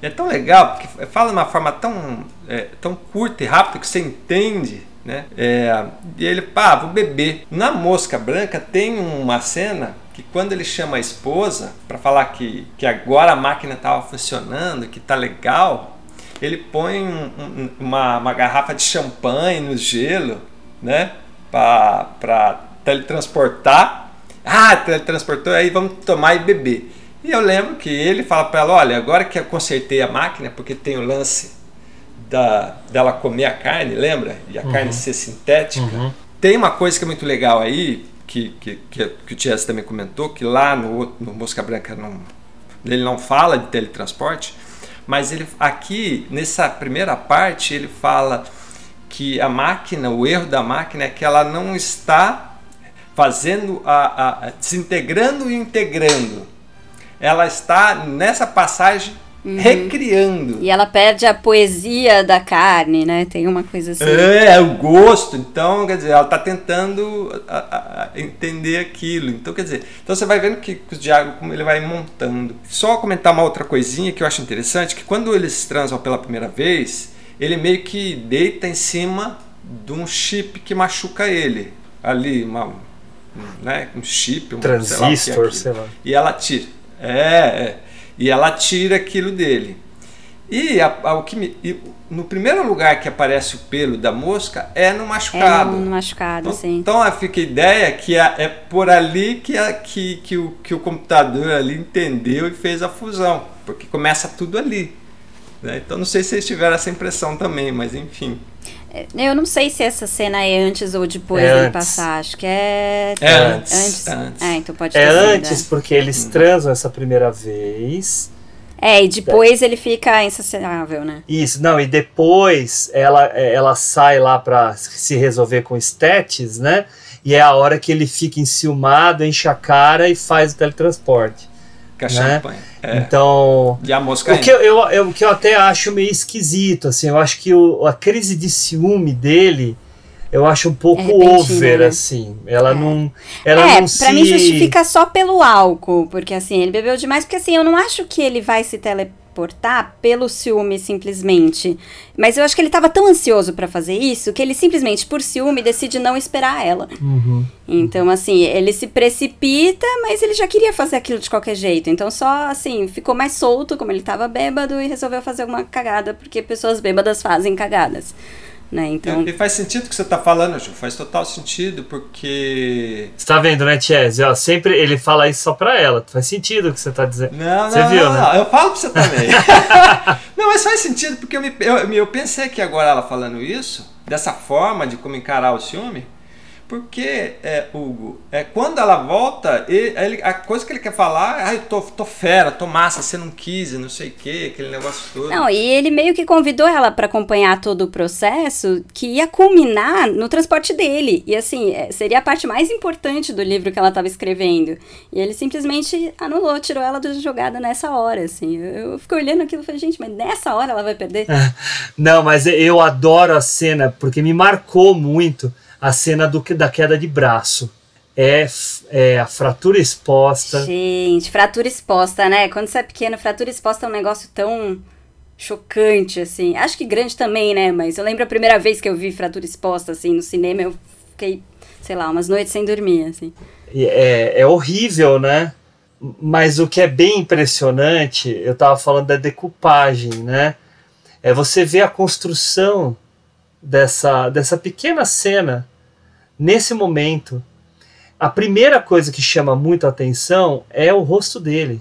é tão legal porque fala de uma forma tão é, tão curta e rápida que você entende né? É, e ele, pá, vou beber. Na Mosca Branca tem uma cena que quando ele chama a esposa para falar que, que agora a máquina estava funcionando, que tá legal, ele põe um, um, uma, uma garrafa de champanhe no gelo, né? Para teletransportar. Ah, teletransportou, aí vamos tomar e beber. E eu lembro que ele fala para ela: olha, agora que eu consertei a máquina, porque tem o lance da, dela comer a carne, lembra? E a uhum. carne ser sintética. Uhum. Tem uma coisa que é muito legal aí, que, que, que, que o Tias também comentou, que lá no, no Mosca Branca não, ele não fala de teletransporte, mas ele aqui, nessa primeira parte, ele fala que a máquina, o erro da máquina é que ela não está fazendo a, a desintegrando e integrando. Ela está nessa passagem Uhum. recriando. E ela perde a poesia da carne, né? Tem uma coisa assim. É, o gosto. Então, quer dizer, ela está tentando a, a, a entender aquilo. Então, quer dizer, então você vai vendo que, que o diálogo, como ele vai montando. Só comentar uma outra coisinha que eu acho interessante, que quando eles transam pela primeira vez, ele meio que deita em cima de um chip que machuca ele. Ali, uma, né, um chip, um transistor, sei lá, é sei lá. E ela tira. É, é e ela tira aquilo dele. E a, a, o que me, e no primeiro lugar que aparece o pelo da mosca é no machucado. É no machucado, então, sim. Então fica a ideia que é, é por ali que, a, que, que, o, que o computador ali entendeu e fez a fusão, porque começa tudo ali. Né? Então não sei se vocês tiveram essa impressão também, mas enfim. É, eu não sei se essa cena é antes ou depois é dele passar. Acho que é. É antes. antes. É, antes. É, então pode é antes, porque eles transam essa primeira vez. É, e depois ele fica insaciável, né? Isso, não, e depois ela, ela sai lá pra se resolver com estétis, né? E é a hora que ele fica enciumado, enche a cara e faz o teletransporte. A né? champanhe. É. Então. E a mosca o que eu, eu, eu, o que eu até acho meio esquisito, assim, eu acho que o, a crise de ciúme dele eu acho um pouco É over, né? assim. Ela não. Ela é, não pra se... mim justifica só pelo álcool, porque assim, ele bebeu demais, porque assim, eu não acho que ele vai se teleportar pelo ciúme simplesmente. Mas eu acho que ele tava tão ansioso pra fazer isso que ele simplesmente, por ciúme, decide não esperar ela. Uhum. Então, assim, ele se precipita, mas ele já queria fazer aquilo de qualquer jeito. Então, só assim, ficou mais solto, como ele tava bêbado, e resolveu fazer alguma cagada, porque pessoas bêbadas fazem cagadas. Né? Então, E faz sentido o que você está falando, Ju. Faz total sentido, porque. Você tá vendo, né, Chese? Ó, sempre ele fala isso só pra ela. Faz sentido o que você tá dizendo. Não, você não, viu, não, né? não, eu falo pra você também. não, mas faz sentido, porque eu, me- eu, eu pensei que agora ela falando isso, dessa forma de como encarar o ciúme, porque, é, Hugo, é, quando ela volta, ele- a coisa que ele quer falar é, ai, eu tô, tô fera, tô massa, você não quis, não sei o que, aquele negócio todo. Não, e ele meio que convidou ela pra acompanhar todo o processo que ia culminar no transporte dele. E assim, é, seria a parte mais importante do livro que ela estava escrevendo. E ele simplesmente anulou, tirou ela da jogada nessa hora, assim. Eu, eu fiquei olhando aquilo e falei, gente, mas nessa hora ela vai perder? Não, mas eu adoro a cena, porque me marcou muito a cena do, da queda de braço. É, é a fratura exposta. Gente, fratura exposta, né? Quando você é pequeno, fratura exposta é um negócio tão chocante, assim. Acho que grande também, né? Mas eu lembro a primeira vez que eu vi fratura exposta, assim, no cinema, eu fiquei, sei lá, umas noites sem dormir, assim. É, é horrível, né? Mas o que é bem impressionante, eu tava falando da decupagem, né? É você ver a construção dessa, dessa pequena cena nesse momento. A primeira coisa que chama muito a atenção é o rosto dele.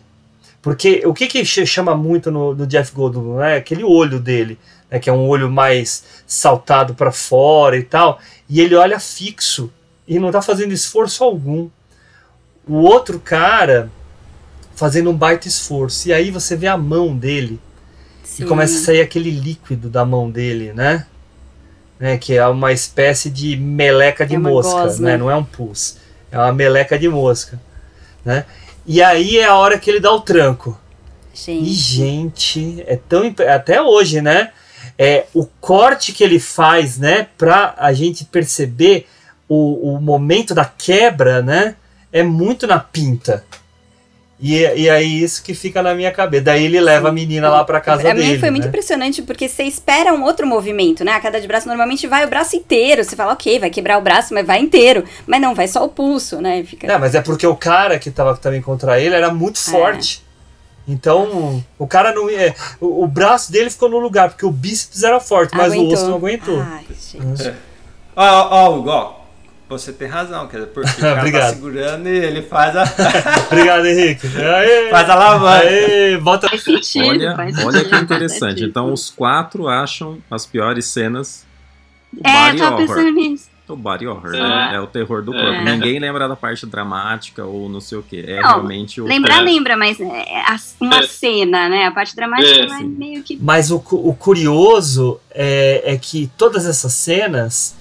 Porque o que, que ch- chama muito no, no Jeff Goldblum é aquele olho dele, né, que é um olho mais saltado para fora e tal, e ele olha fixo e não tá fazendo esforço algum. O outro cara fazendo um baita esforço. E aí você vê a mão dele Sim. e começa a sair aquele líquido da mão dele, né? Né? Que é uma espécie de meleca de É mosca, gosma. né? Não é um pus. É uma meleca de mosca, né? E aí é a hora que ele dá o tranco. Gente. E, gente, é tão. imp- Até hoje, né? É, o corte que ele faz, né? Pra a gente perceber o, o momento da quebra, né? É muito na pinta. E, e aí isso que fica na minha cabeça. Daí ele leva a menina lá pra casa Pra dele. mim foi muito né? impressionante, porque você espera um outro movimento, né? A queda de braço normalmente vai o braço inteiro. Você fala, ok, vai quebrar o braço, mas vai inteiro. Mas não, vai só o pulso, né? Fica... Não, mas é porque o cara que tava também contra ele era muito É. forte. Então, o cara não ia. O, o braço dele ficou no lugar, porque o bíceps era forte, mas o Aguentou. osso não aguentou. Ai, gente. É. Ó, ó, ó, Hugo, ó, você tem razão, quer dizer, porque o cara tá Obrigado. segurando e ele faz a. Obrigado, Henrique. Aê, Faz a alavanca. Aê, bota. Faz sentido, Olha, faz olha que interessante. sentido. Então, os quatro acham as piores cenas do É, eu tava horror. pensando nisso. O body horror, É. né? É o terror do corpo. É. Ninguém lembra da parte dramática ou não sei o que. É Não, realmente o. Lembrar, terror. lembra, mas é, uma É. cena, né? A parte dramática É, vai meio que. Mas o, o curioso é, é que todas essas cenas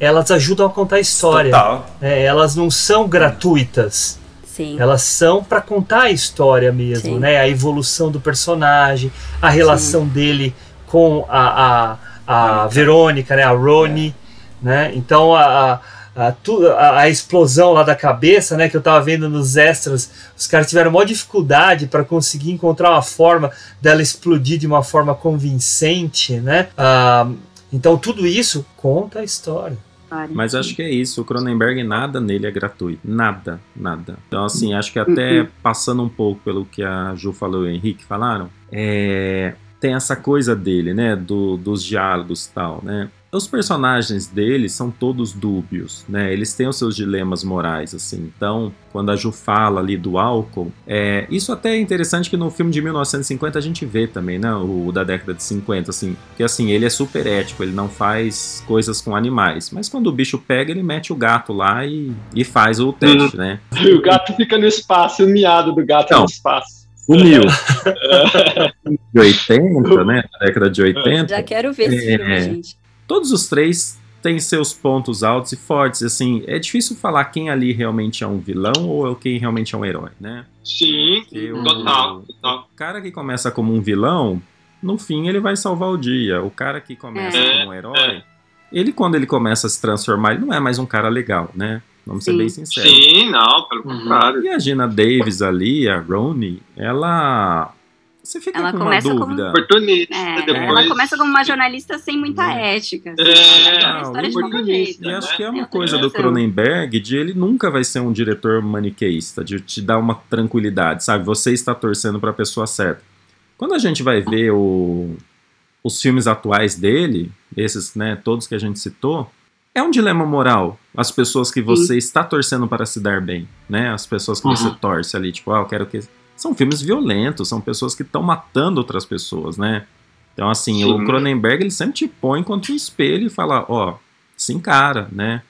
elas ajudam a contar a história. Total. É, elas não são gratuitas. Sim. Elas são para contar a história mesmo, Sim. né? A evolução do personagem, a relação dele com a, a, a Verônica, né? A Roni, né? Então a, a, a, tu- a- a explosão lá da cabeça, né? Que eu tava vendo nos extras, os caras tiveram maior dificuldade para conseguir encontrar uma forma dela explodir de uma forma convincente, né? Ah, então tudo isso conta a história. Mas acho que é isso. O Cronenberg, nada nele é gratuito. Nada, nada. Então, assim, acho que até passando um pouco pelo que a Ju falou e o Henrique falaram, é, tem essa coisa dele, né? Do, dos diálogos e tal, né? Os personagens dele são todos dúbios, né? Eles têm os seus dilemas morais, assim. Então, quando a Ju fala ali do álcool, é, isso até é interessante que no filme de 1950 a gente vê também, né? O, da década de 50, assim. Que assim, ele é super ético, ele não faz coisas com animais. Mas quando o bicho pega, ele mete o gato lá e, e faz o teste, né? E o gato fica no espaço, o miado do gato Não. no espaço. Sumiu. de 80, né? Na década de 80. Já quero ver esse É. filme, gente. Todos os três têm seus pontos altos e fortes. Assim, é difícil falar quem ali realmente é um vilão ou é quem realmente é um herói, né? Sim, Eu- total, total. O cara que começa como um vilão, no fim ele vai salvar o dia. O cara que começa É, como um herói, ele quando ele começa a se transformar, ele não é mais um cara legal, né? Vamos ser Sim. bem sinceros. Sim, não, pelo contrário. E a Gina Davis ali, a Roni, ela. Você fica Ela com uma começa como- dúvida. Oportunista, É, depois. Ela começa como uma jornalista sem muita ética. assim. É, Ela conta a história de qualquer jeito. E acho que é uma coisa do. Cronenberg de ele nunca vai ser um diretor maniqueísta, de te dar uma tranquilidade, sabe? Você está torcendo para a pessoa certa. Quando a gente vai ver o- os filmes atuais dele, esses, né, todos que a gente citou, é um dilema moral. As pessoas que você está torcendo para se dar bem, né? As pessoas que você Uhum. torce ali, tipo, ah, eu quero que. São filmes violentos, são pessoas que estão matando outras pessoas, né? Então, assim, Sim. o Cronenberg ele sempre te põe contra um espelho e fala, ó, se encara, né?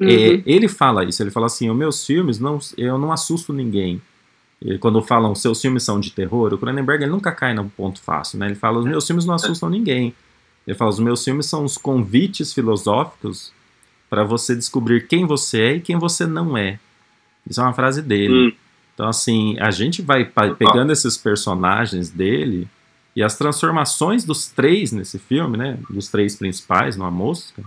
Uhum. É, ele fala isso, ele fala assim, os meus filmes, não, eu não assusto ninguém. E quando falam, seus filmes são de terror, o Cronenberg ele nunca cai no ponto fácil, né? Ele fala, os meus filmes não assustam ninguém. Ele fala, os meus filmes são os convites filosóficos para você descobrir quem você é e quem você não é. Isso é uma frase dele. Hum. Então, assim, a gente vai pegando esses personagens dele e as transformações dos três nesse filme, né? Dos três principais, numa mosca,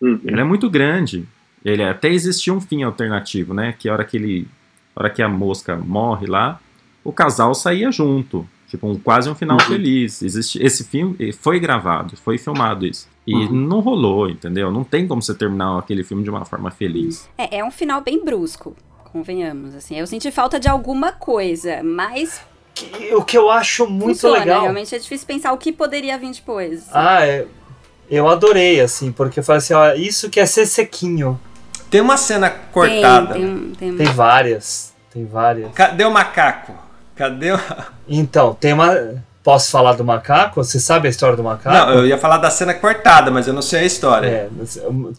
Uhum. ele é muito grande. Ele até existia um fim alternativo, né? Que a hora que ele, a hora que a mosca morre lá, o casal saía junto, tipo um, quase um final Uhum. feliz. Existe esse filme eh, foi gravado, foi filmado isso e Uhum. não rolou, entendeu? Não tem como você terminar aquele filme de uma forma feliz. É, é um final bem brusco, convenhamos. Assim, eu senti falta de alguma coisa, mas O que eu acho muito funciona. legal. Realmente é difícil pensar o que poderia vir depois. Ah, é. Eu adorei, assim, porque eu falei assim, ó, isso que é ser sequinho. Tem uma cena Tem, cortada. tem, um- tem, Tem várias. Tem várias. Cadê o macaco? Cadê o. Então, tem uma. Posso falar do macaco? Você sabe a história do macaco? Não, eu ia falar da cena cortada, mas eu não sei a história. É,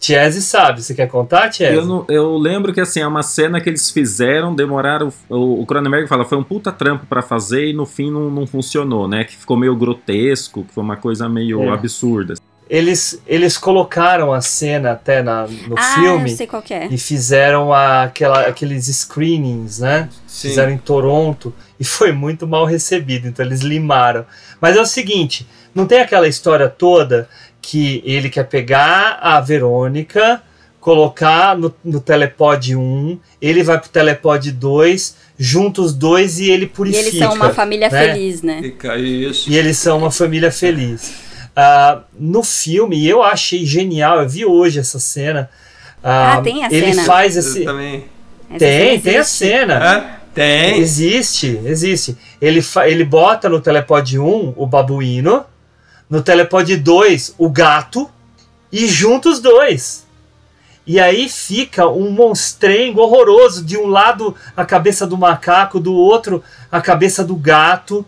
Tiese sabe. Você quer contar, Tiese? Eu, não- eu lembro que assim, é uma cena que eles fizeram, demoraram. O, Cronenberg fala, foi um puta trampo pra fazer e no fim não, não funcionou, né? Que ficou meio grotesco, que foi uma coisa meio É. absurda. Eles, eles colocaram a cena até na, no ah, filme eu sei qual que é. e fizeram a- aquela, aqueles screenings, né? Sim. Fizeram em Toronto e foi muito mal recebido, então eles limaram. Mas é o seguinte, não tem aquela história toda que ele quer pegar a Verônica, colocar no, no telepod 1, ele vai pro telepod 2, junta os dois e ele E purifica. eles são uma família né? feliz, né? Fica isso. E eles são uma família feliz. Ah, no filme, eu achei genial, eu vi hoje essa cena. Ah, tem a ele cena? faz Eu esse. Tem, tem a cena. Hã? Tem. Existe, existe. Ele, ele bota no telepod 1 o babuíno, no telepod 2 o gato, e junta os dois. E aí fica um monstrengo horroroso. De um lado a cabeça do macaco, do outro a cabeça do gato.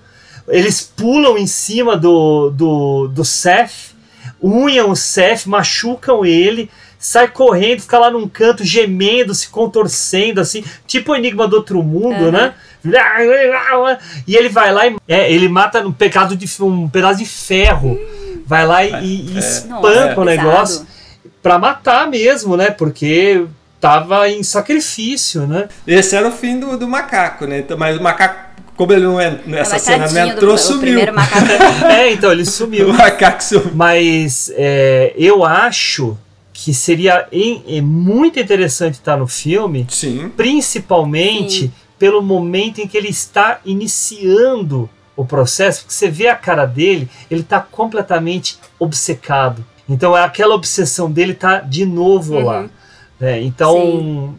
Eles pulam em cima do, do, do Seth, unham o Seth, machucam ele, sai correndo, fica lá num canto gemendo, se contorcendo, assim, tipo o Enigma do Outro Mundo, Uhum. né? E ele vai lá e é, ele mata um pecado de um pedaço de ferro. Vai lá e, e É. espanca Nossa, o negócio pra matar mesmo, né? Porque tava em sacrifício, né? Esse era o fim do, do macaco, né? Então, mas o macaco, como ele não é, nessa Mas cena não do- entrou, o sumiu. primeiro macaco. É, então ele sumiu. O macaco sumiu. Mas é, eu acho que seria em- é muito interessante estar no filme, Sim. principalmente Sim. pelo momento em que ele está iniciando o processo, porque você vê a cara dele, ele está completamente obcecado. Então é aquela obsessão dele tá de novo Uhum. lá. né? Então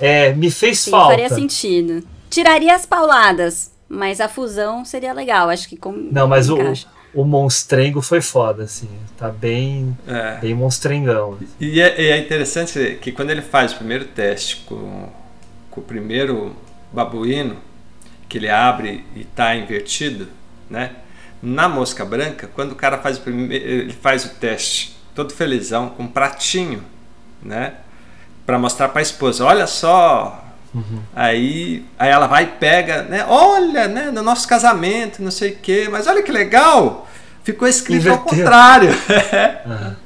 é, me fez Sim, falta. faria sentido. Tiraria as pauladas, mas a fusão seria legal. Acho que com, Não, mas o. o monstrengo foi foda, assim. Tá bem, É. bem monstrengão. E é, e é interessante que quando ele faz o primeiro teste com, com o primeiro babuíno, que ele abre e está invertido, né? Na mosca branca, quando o cara faz o primeiro, ele faz o teste todo felizão com um pratinho, né? Para mostrar para a esposa, olha só. Aí, aí ela vai e pega, né? Olha, né? No nosso casamento, não sei o quê, mas olha que legal. Ficou escrito ao Inverteu. contrário. Aham.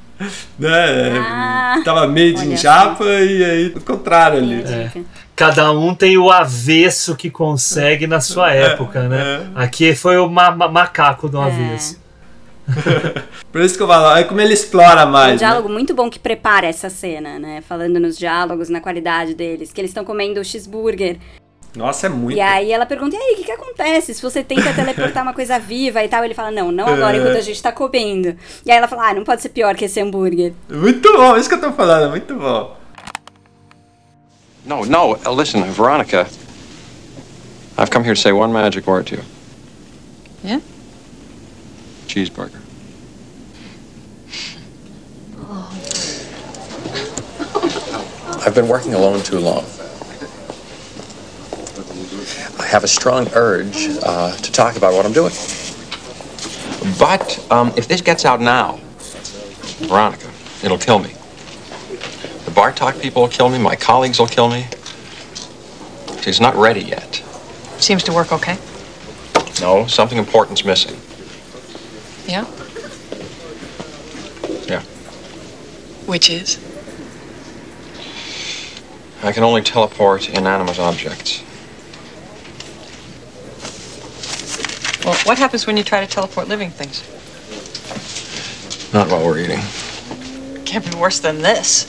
né? Ah, Tava made in japa e aí o contrário ali. É. Cada um tem o avesso que consegue na sua É, época, né? Aqui foi o ma- ma- macaco do É. avesso. Por isso que eu falo, é como ele explora mais. um né? diálogo muito bom que prepara essa cena, né? Falando nos diálogos, na qualidade deles, que eles estão comendo o cheeseburger. Nossa, é muito. E aí ela pergunta, e aí, o que, que acontece? Se você tenta teleportar uma coisa viva e tal, ele fala, não, não agora É. enquanto a gente tá comendo. E aí ela fala, ah, não pode ser pior que esse hambúrguer. Muito bom, isso que eu tô falando, muito bom. No, no, uh, listen, Veronica. I've come here to say one magic word to you. Yeah? Cheeseburger. I've been working alone too long. I have a strong urge uh, to talk about what I'm doing. But um, if this gets out now, Veronica, it'll kill me. The Bar Talk people will kill me. My colleagues will kill me. She's not ready yet. Seems to work okay. No, something important's missing. Yeah? Yeah. Which is? I can only teleport inanimate objects. Well, what happens when you try to teleport living things? Not while we're eating. Can't be worse than this.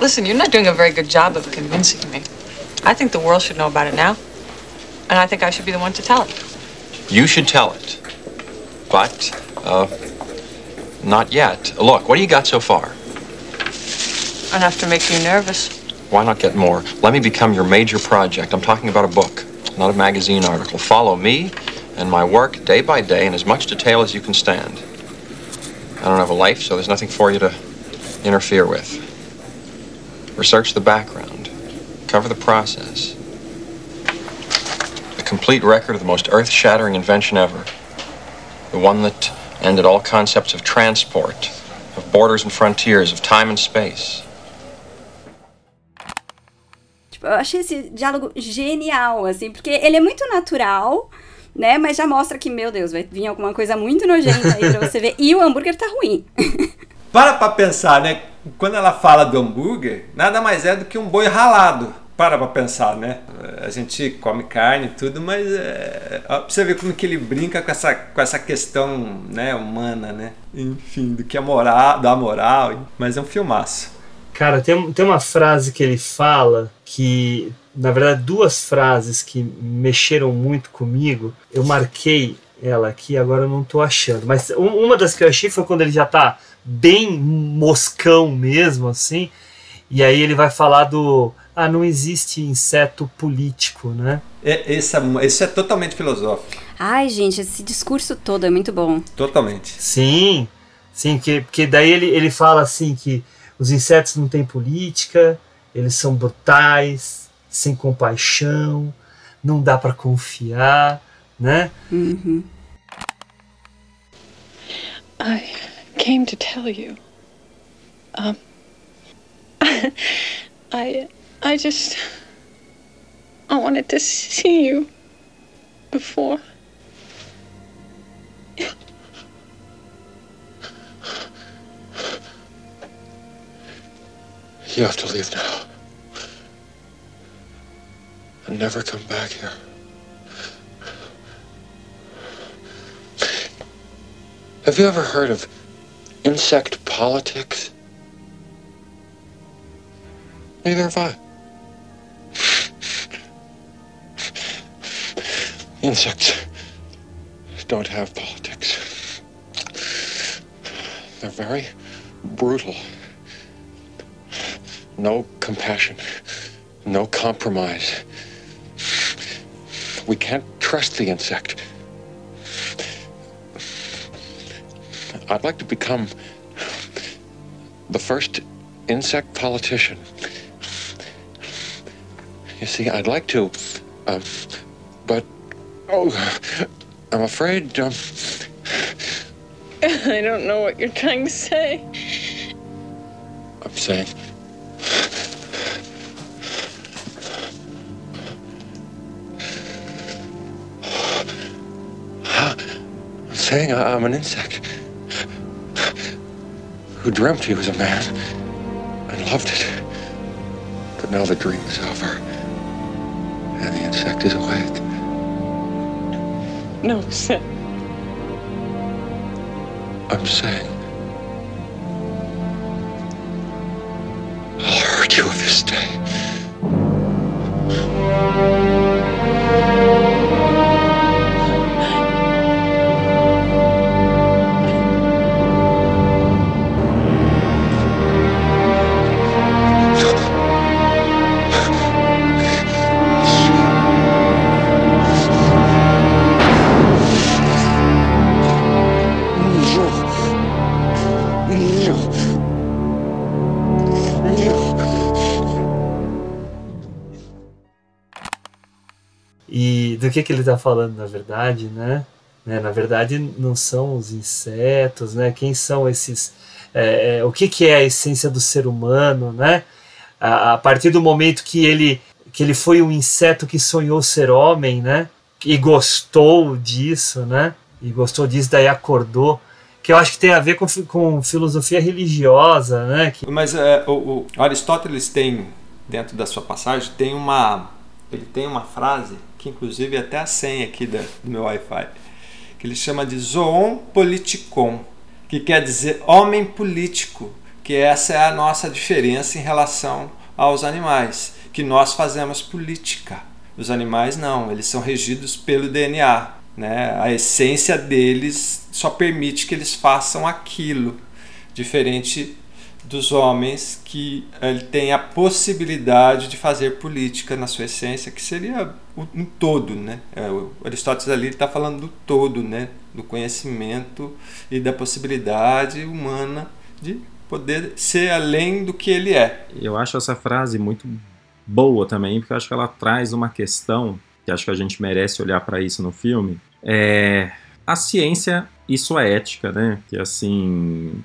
Listen, you're not doing a very good job of convincing me. I think the world should know about it now. And I think I should be the one to tell it. You should tell it. But, uh, not yet. Look, what do you got so far? Enough to make you nervous. Why not get more? Let me become your major project. I'm talking about a book, not a magazine article. Follow me and my work day by day in as much detail as you can stand. I don't have a life, so there's nothing for you to interfere with. Research the background, cover the process. Complete record of the most earth shattering invention ever. The one that ended all concepts of transport, of borders and frontiers, of time and space. Tipo, eu achei esse diálogo genial, assim, porque ele é muito natural, né? Mas já mostra que, meu Deus, vai vir alguma coisa muito nojenta aí pra você ver. E o hambúrguer tá ruim. Para pra pensar, né? Quando ela fala do hambúrguer, nada mais é do que um boi ralado. Para pra pensar, né? A gente come carne e tudo, mas é, pra você ver como que ele brinca com essa, com essa questão né, humana, né? Enfim, do que é moral, da moral. Mas é um filmaço. Cara, tem, tem uma frase que ele fala que, na verdade, duas frases que mexeram muito comigo. Eu marquei ela aqui, agora eu não tô achando. Mas um- uma das que eu achei foi quando ele já tá bem moscão mesmo, assim. E aí ele vai falar do. Ah, não existe inseto político, né? É, esse, é, esse é totalmente filosófico. Ai, gente, esse discurso todo é muito bom. Totalmente. Sim, sim, que, porque daí ele, ele fala assim que os insetos não têm política, eles são brutais, sem compaixão, não dá para confiar, né? Uhum. I came to tell you. Um, I, I just, I wanted to see you before. You have to leave now. And never come back here. Have you ever heard of insect politics? Neither have I. Insects don't have politics. They're very brutal. No compassion. No compromise. We can't trust the insect. I'd like to become the first insect politician. You see, I'd like to, um, but oh, I'm afraid. Um, I don't know what you're trying to say. I'm saying. I'm saying I'm an insect who dreamt he was a man and loved it. But now the dream is over and the insect is awake. No, sit. I'm saying. I'll hurt you if you que, que ele está falando, na verdade, né? né? Na verdade, não são os insetos, né? Quem são esses... É, é, o que, que é a essência do ser humano, né? A, a, partir do momento que ele, que ele foi um inseto que sonhou ser homem, né? E gostou disso, né? E gostou disso, daí acordou que eu acho que tem a ver com, com filosofia religiosa, né? Que... Mas é, o, o, Aristóteles tem, dentro da sua passagem, tem uma, ele tem uma frase, que inclusive é até a senha aqui do meu Wi-Fi, que ele chama de zoon politikon, que quer dizer homem político, que essa é a nossa diferença em relação aos animais, que nós fazemos política. Os animais não, eles são regidos pelo DNA. Né? A essência deles só permite que eles façam aquilo, diferente dos homens que ele tem a possibilidade de fazer política na sua essência, que seria um todo, né? O Aristóteles ali está falando do todo, né? Do conhecimento e da possibilidade humana de poder ser além do que ele é. Eu acho essa frase muito boa também, porque eu acho que ela traz uma questão que acho que a gente merece olhar para isso no filme. É a ciência e sua ética, né? Que assim,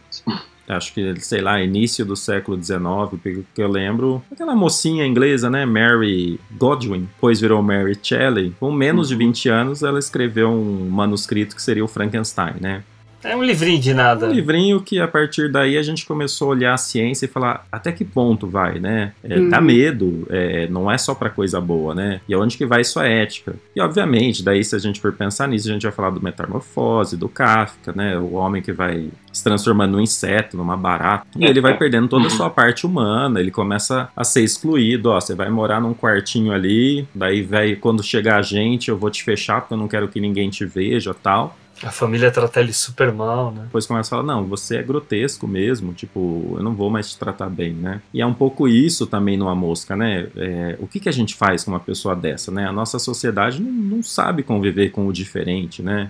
acho que, sei lá, início do século XIX, que eu lembro, aquela mocinha inglesa, né, Mary Godwin, depois virou Mary Shelley, com menos de 20 anos ela escreveu um manuscrito que seria o Frankenstein, né? É um livrinho de nada. Um livrinho que a partir daí a gente começou a olhar a ciência e falar até que ponto vai, né? É, Uhum. Dá medo, é, não é só pra coisa boa, né? E aonde que vai sua ética? E obviamente, daí se a gente for pensar nisso, a gente vai falar do metamorfose, do Kafka, né? O homem que vai se transformando num inseto, numa barata. E ele vai perdendo toda a sua parte humana, ele começa a ser excluído, ó, você vai morar num quartinho ali, daí vai, quando chegar a gente, eu vou te fechar porque eu não quero que ninguém te veja, tal. A família trata ele super mal, né? Depois começa a falar, não, você é grotesco mesmo, tipo, eu não vou mais te tratar bem, né? E é um pouco isso também numa mosca, né? É, o que, que a gente faz com uma pessoa dessa, né? A nossa sociedade não, não sabe conviver com o diferente, né?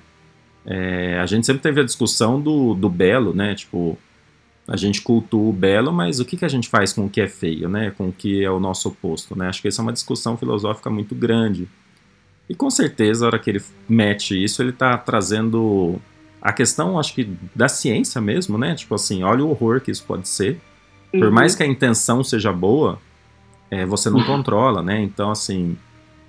É, a gente sempre teve a discussão do, do belo, né? Tipo, a gente cultua o belo, mas o que, que a gente faz com o que é feio, né? Com o que é o nosso oposto, né? Acho que essa é uma discussão filosófica muito grande. E com certeza, a hora que ele mete isso, ele tá trazendo a questão, acho que, da ciência mesmo, né? Tipo assim, olha o horror que isso pode ser. Por Uhum. mais que a intenção seja boa, é, você não controla, né? Então, assim,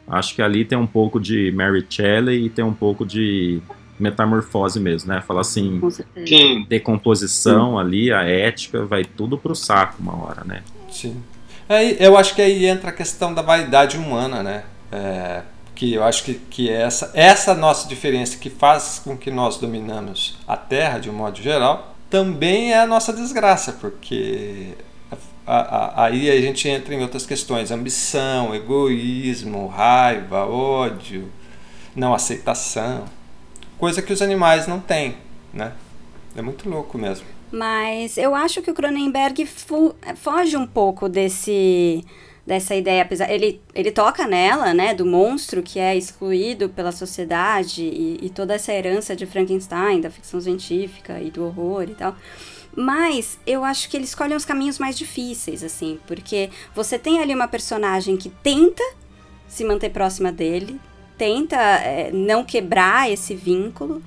acho que ali tem um pouco de Mary Shelley e tem um pouco de metamorfose mesmo, né? Falar assim. Sim. decomposição ali, a ética, vai tudo pro saco uma hora, né? Sim. Aí, eu acho que aí entra a questão da vaidade humana, né? É, que eu acho que, que essa, essa nossa diferença que faz com que nós dominamos a Terra de um modo geral, também é a nossa desgraça, porque a- a- aí a gente entra em outras questões, ambição, egoísmo, raiva, ódio, não aceitação, coisa que os animais não têm, né? É muito louco mesmo. Mas eu acho que o Cronenberg foge um pouco desse dessa ideia, apesar ele ele toca nela, né, do monstro que é excluído pela sociedade e, e toda essa herança de Frankenstein, da ficção científica e do horror e tal. Mas eu acho que ele escolhe uns caminhos mais difíceis, assim, porque você tem ali uma personagem que tenta se manter próxima dele, tenta é, não quebrar esse vínculo,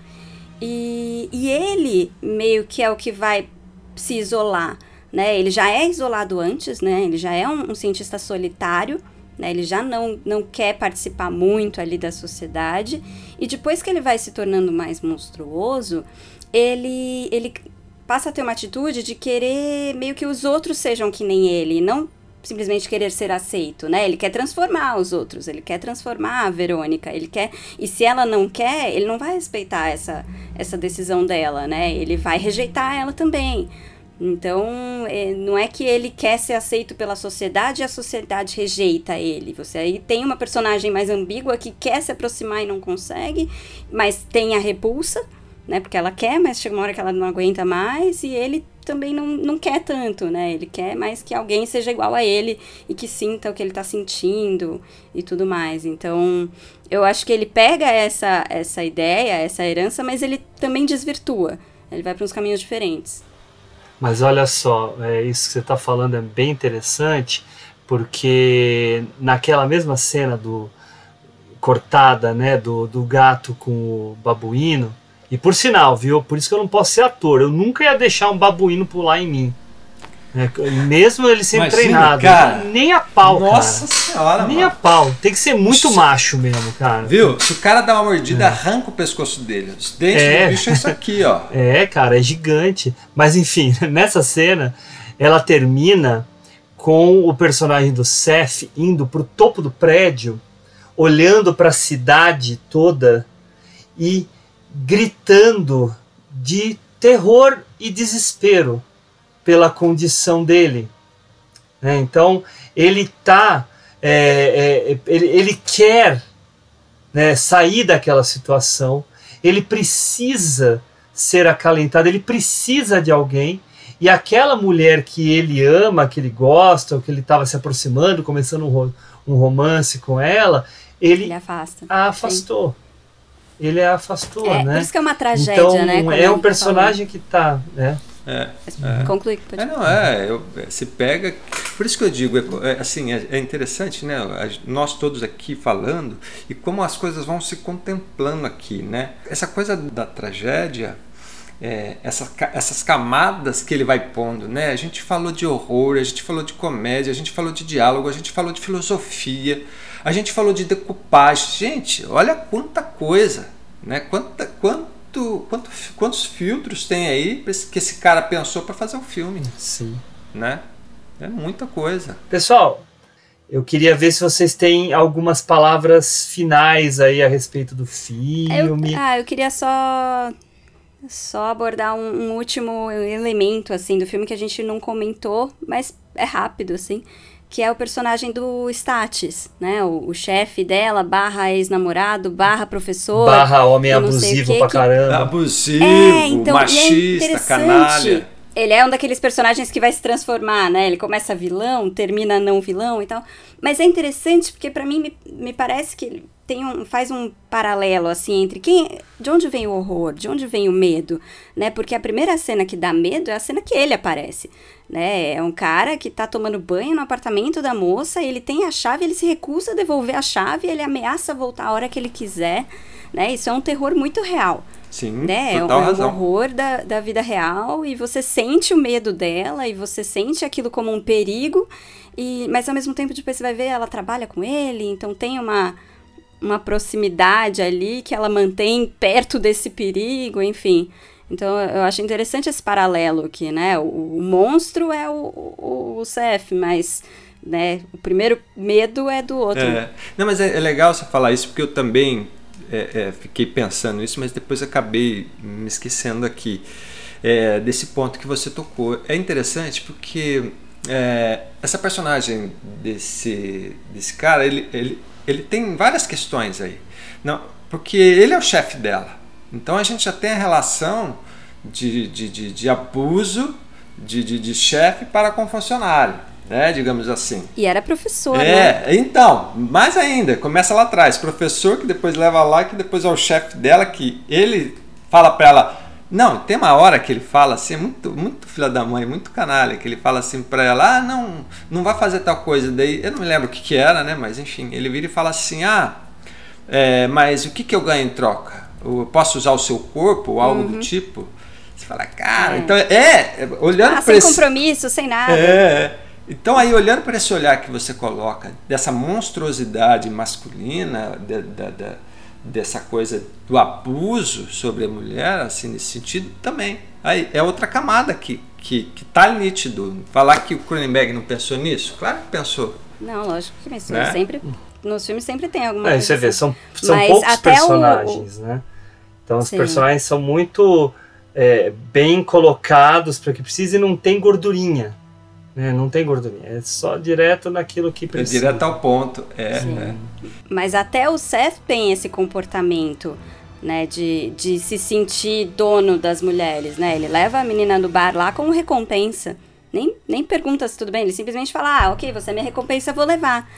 e, e ele meio que é o que vai se isolar, né? Ele já é isolado antes, né? Ele já é um, um cientista solitário, né? Ele já não, não quer participar muito ali da sociedade. E depois que ele vai se tornando mais monstruoso, ele, ele passa a ter uma atitude de querer meio que os outros sejam que nem ele, não simplesmente querer ser aceito, né? Ele quer transformar os outros, ele quer transformar a Verônica, ele quer. E se ela não quer, ele não vai respeitar essa, essa decisão dela, né? Ele vai rejeitar ela também. Então, é, não é que ele quer ser aceito pela sociedade e a sociedade rejeita ele. Você aí tem uma personagem mais ambígua que quer se aproximar e não consegue, mas tem a repulsa, né? Porque ela quer, mas chega uma hora que ela não aguenta mais e ele também não, não quer tanto, né? Ele quer mais que alguém seja igual a ele e que sinta o que ele tá sentindo e tudo mais. Então, eu acho que ele pega essa, essa ideia, essa herança, mas ele também desvirtua. Ele vai para uns caminhos diferentes. Mas olha só, é, isso que você está falando é bem interessante, porque naquela mesma cena do cortada, né, do, do gato com o babuíno, e por sinal, viu? Por isso que eu não posso ser ator. Eu nunca ia deixar um babuíno pular em mim. É, mesmo ele sendo Imagina, treinado. cara. nem a pau, Nossa cara. senhora, Nem mano. a pau. Tem que ser muito macho mesmo, cara. Viu? Se o cara dá uma mordida, arranca o pescoço dele. Os dentes É. do bicho é isso aqui, ó. É, cara, é gigante. Mas enfim, nessa cena, ela termina com o personagem do Seth indo pro topo do prédio, olhando para a cidade toda e gritando de terror e desespero pela condição dele. né? Então ele tá, é, é, ele, ele quer né, sair daquela situação, ele precisa ser acalentado, ele precisa de alguém. E aquela mulher que ele ama, que ele gosta, ou que ele estava se aproximando, começando um, ro- um romance com ela, ele, Ele afasta. a afastou. Ele a afastou, É, né? por isso que é uma tragédia, então, né, como É um tá personagem que tá, né? É, Conclui, pode É, não, é, eu, é, se pega. Por isso que eu digo, é, é, assim, é, é interessante, né? Nós todos aqui falando e como as coisas vão se contemplando aqui, né? Essa coisa da tragédia, é, essa, ca- essas camadas que ele vai pondo, né? A gente falou de horror, a gente falou de comédia, a gente falou de diálogo, a gente falou de filosofia, a gente falou de decupagem. Gente, olha quanta coisa, né? Quanta, quanto, quanto, quantos filtros tem aí que esse cara pensou para fazer um filme, Sim. né? É muita coisa. Pessoal, eu queria ver se vocês têm algumas palavras finais aí a respeito do Eu, filme. ah, eu queria só só abordar um, um último elemento assim do filme que a gente não comentou, mas é rápido assim, que é o personagem do Statis, né? O, o chefe dela, barra ex-namorado, barra professor. Barra homem abusivo quê, pra que- caramba. Abusivo, É, então, é machista, interessante. canalha. Ele é um daqueles personagens que vai se transformar, né? Ele começa vilão, termina não vilão e tal. Mas é interessante porque pra mim me, me parece que ele tem um, faz um paralelo assim entre quem, de onde vem o horror, de onde vem o medo, né? Porque a primeira cena que dá medo é a cena que ele aparece, né? É um cara que tá tomando banho no apartamento da moça, ele tem a chave, ele se recusa a devolver a chave, ele ameaça voltar a hora que ele quiser, né? Isso é um terror muito real Sim, né? É um, total é um razão. horror da, da vida real e você sente o medo dela e você sente aquilo como um perigo, e, mas ao mesmo tempo depois você vai ver ela trabalha com ele, então tem uma, uma proximidade ali que ela mantém perto desse perigo, enfim. Então eu acho interessante esse paralelo aqui, né? O, o monstro é o, o, o CF, mas né, o primeiro medo é do outro. É. Não, mas é, é legal você falar isso porque eu também é, é, fiquei pensando nisso, mas depois acabei me esquecendo aqui é, desse ponto que você tocou. É interessante porque é, essa personagem desse, desse cara, ele, ele, ele tem várias questões aí. Não, porque ele é o chefe dela. Então a gente já tem a relação de, de, de, de abuso de, de, de chefe para com funcionário, né? digamos assim. E era professor, né? É, então, mais ainda, começa lá atrás, professor que depois leva lá, que depois é o chefe dela, que ele fala pra ela, não, tem uma hora que ele fala assim, muito, muito filha da mãe, muito canalha, que ele fala assim pra ela, ah, não, não vai fazer tal coisa, daí, eu não me lembro o que que era, né, mas enfim, ele vira e fala assim, ah, é, mas o que que eu ganho em troca? Eu posso usar o seu corpo ou algo do tipo? Você fala, cara, É. então é, é, olhando Ah, pra sem esse... compromisso, sem nada. É. Então aí olhando para esse olhar que você coloca dessa monstruosidade masculina, da, da- da- dessa coisa do abuso sobre a mulher, assim nesse sentido também. Aí é outra camada aqui que, que tá nítido. Falar que o Cronenberg não pensou nisso? Claro que pensou. Não, lógico que pensou. Né? Sempre, nos filmes sempre tem alguma É, coisa. você vê, assim. são, são Mas poucos até o- personagens, né? Então os Sim. personagens são muito é, bem colocados para que precise e não tem gordurinha. Né? Não tem gordurinha. É só direto naquilo que É precisa. direto ao ponto. É, Sim. é. Mas até o Seth tem esse comportamento, né, de, de se sentir dono das mulheres, né? Ele leva a menina no bar lá como recompensa. Nem, nem pergunta se tudo bem, ele simplesmente fala, ah, ok, você é minha recompensa, eu vou levar.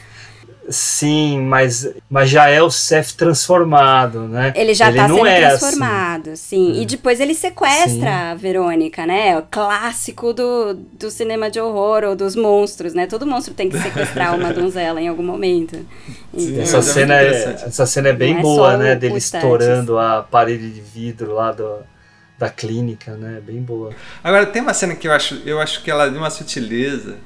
Sim, mas, mas já é o Seth transformado, né? Ele já tá não sendo é assim. transformado, sim. E depois ele sequestra Sim. a Verônica, né? O clássico do, do cinema de horror ou dos monstros, né? Todo monstro tem que sequestrar uma donzela em algum momento. Então, Essa cena, é, essa cena é bem Não é boa, só né? Dele estourando a parede de vidro lá do, da clínica, né? Bem boa. Agora tem uma cena que eu acho, eu acho que ela é de uma sutileza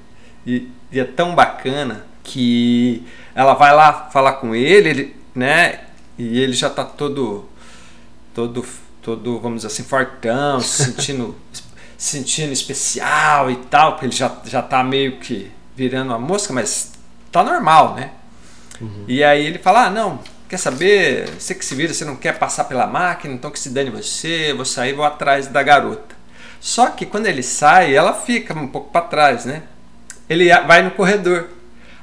e, e é tão bacana que ela vai lá falar com ele, ele, né? E ele já tá todo, todo, todo, vamos dizer assim, fortão, se sentindo, se sentindo especial e tal, porque ele já, já tá meio que virando uma mosca, mas tá normal, né? E aí ele fala: Ah, não, quer saber? Você que se vira, você não quer passar pela máquina, então que se dane você, eu vou sair, vou atrás da garota. Só que quando ele sai, ela fica um pouco para trás, né? Ele vai no corredor.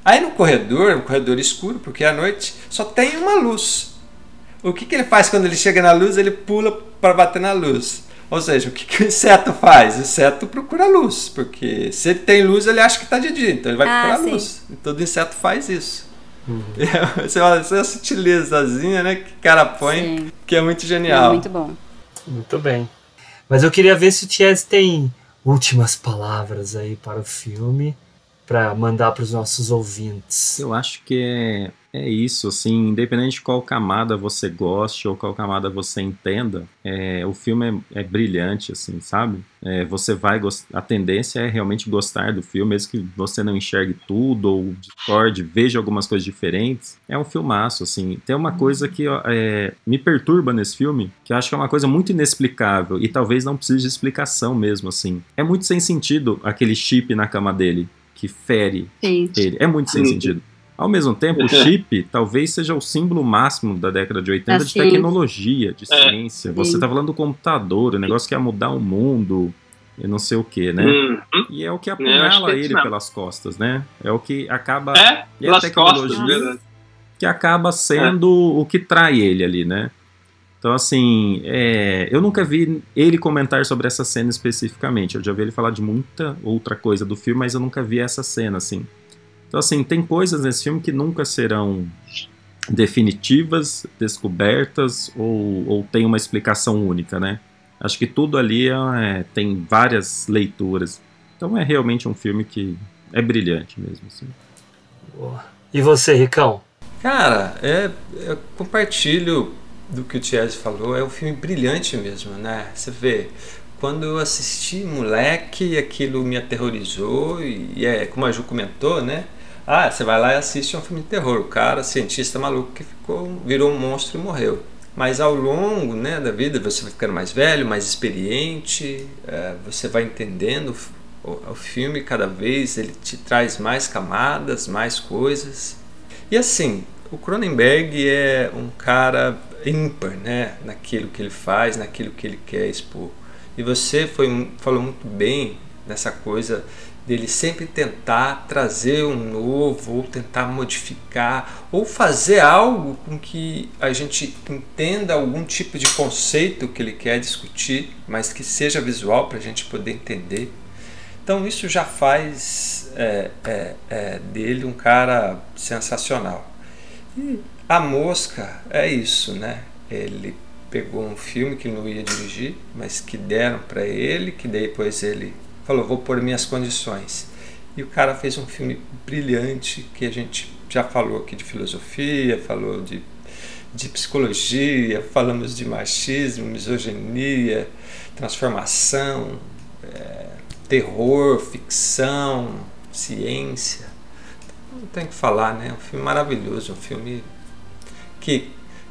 Aí no corredor, um corredor escuro, porque é à noite, só tem uma luz. O que, que ele faz quando ele chega na luz? Ele pula para bater na luz. Ou seja, o que, que o inseto faz? O inseto procura luz, porque se ele tem luz, ele acha que está de dia, então ele vai Ah, procurar sim. luz. E todo inseto faz isso. Essa é uma, essa é sutilezazinha, né, que o cara põe, Sim. que é muito É genial. muito bom. Muito bem. Mas eu queria ver se o Chess tem últimas palavras aí para o filme, para mandar para os nossos ouvintes. Eu acho que é, é isso, assim, independente de qual camada você goste ou qual camada você entenda, é, o filme é, é brilhante, assim, sabe? É, você vai a tendência é realmente gostar do filme, mesmo que você não enxergue tudo ou discorde, veja algumas coisas diferentes. É um filmaço, assim. Tem uma coisa que é, me perturba nesse filme, que eu acho que é uma coisa muito inexplicável e talvez não precise de explicação mesmo, assim. É muito sem sentido aquele chip na cama dele que fere Sim. ele. É muito sem Uhum. sentido. Ao mesmo tempo, o chip talvez seja o símbolo máximo da década de 80 Ah, de tecnologia, de É, ciência. Você sim. tá falando do computador, o negócio que ia mudar o mundo, e não sei o que, né? Uhum. E é o que É, apunhala é ele mesmo. pelas costas, né? É o que acaba. É, e a tecnologia costas, que acaba sendo o que trai ele ali, né? Então, assim, é, eu nunca vi ele comentar sobre essa cena especificamente. Eu já vi ele falar de muita outra coisa do filme, mas eu nunca vi essa cena, assim. Então, assim, tem coisas nesse filme que nunca serão definitivas, descobertas ou, ou tem uma explicação única, né? Acho que tudo ali é- tem várias leituras. Então é realmente um filme que é brilhante mesmo. Assim. Boa. E você, Ricão? Cara, é, eu compartilho do que o Thierry falou, é um filme brilhante mesmo, né? Você vê, quando eu assisti moleque, aquilo me aterrorizou e, é como a Ju comentou, né? Ah, você vai lá e assiste um filme de terror. O cara, cientista maluco que ficou, virou um monstro e morreu. Mas ao longo né, da vida você vai ficando mais velho, mais experiente, é, você vai entendendo o, o filme cada vez, ele te traz mais camadas, mais coisas. E assim, o Cronenberg é um cara ímpar, né, naquilo que ele faz, naquilo que ele quer expor. E você foi, falou muito bem nessa coisa dele sempre tentar trazer um novo, ou tentar modificar, ou fazer algo com que a gente entenda algum tipo de conceito que ele quer discutir, mas que seja visual para a gente poder entender. Então isso já faz é, é, é, dele um cara sensacional. E a Mosca é isso, né? Ele pegou um filme que ele não ia dirigir, mas que deram para ele, que depois ele falou, vou pôr minhas condições. E o cara fez um filme brilhante que a gente já falou aqui de filosofia, falou de, de psicologia, falamos de machismo, misoginia, transformação, é, terror, ficção, ciência. Não tem que falar, né? Um filme maravilhoso, um filme que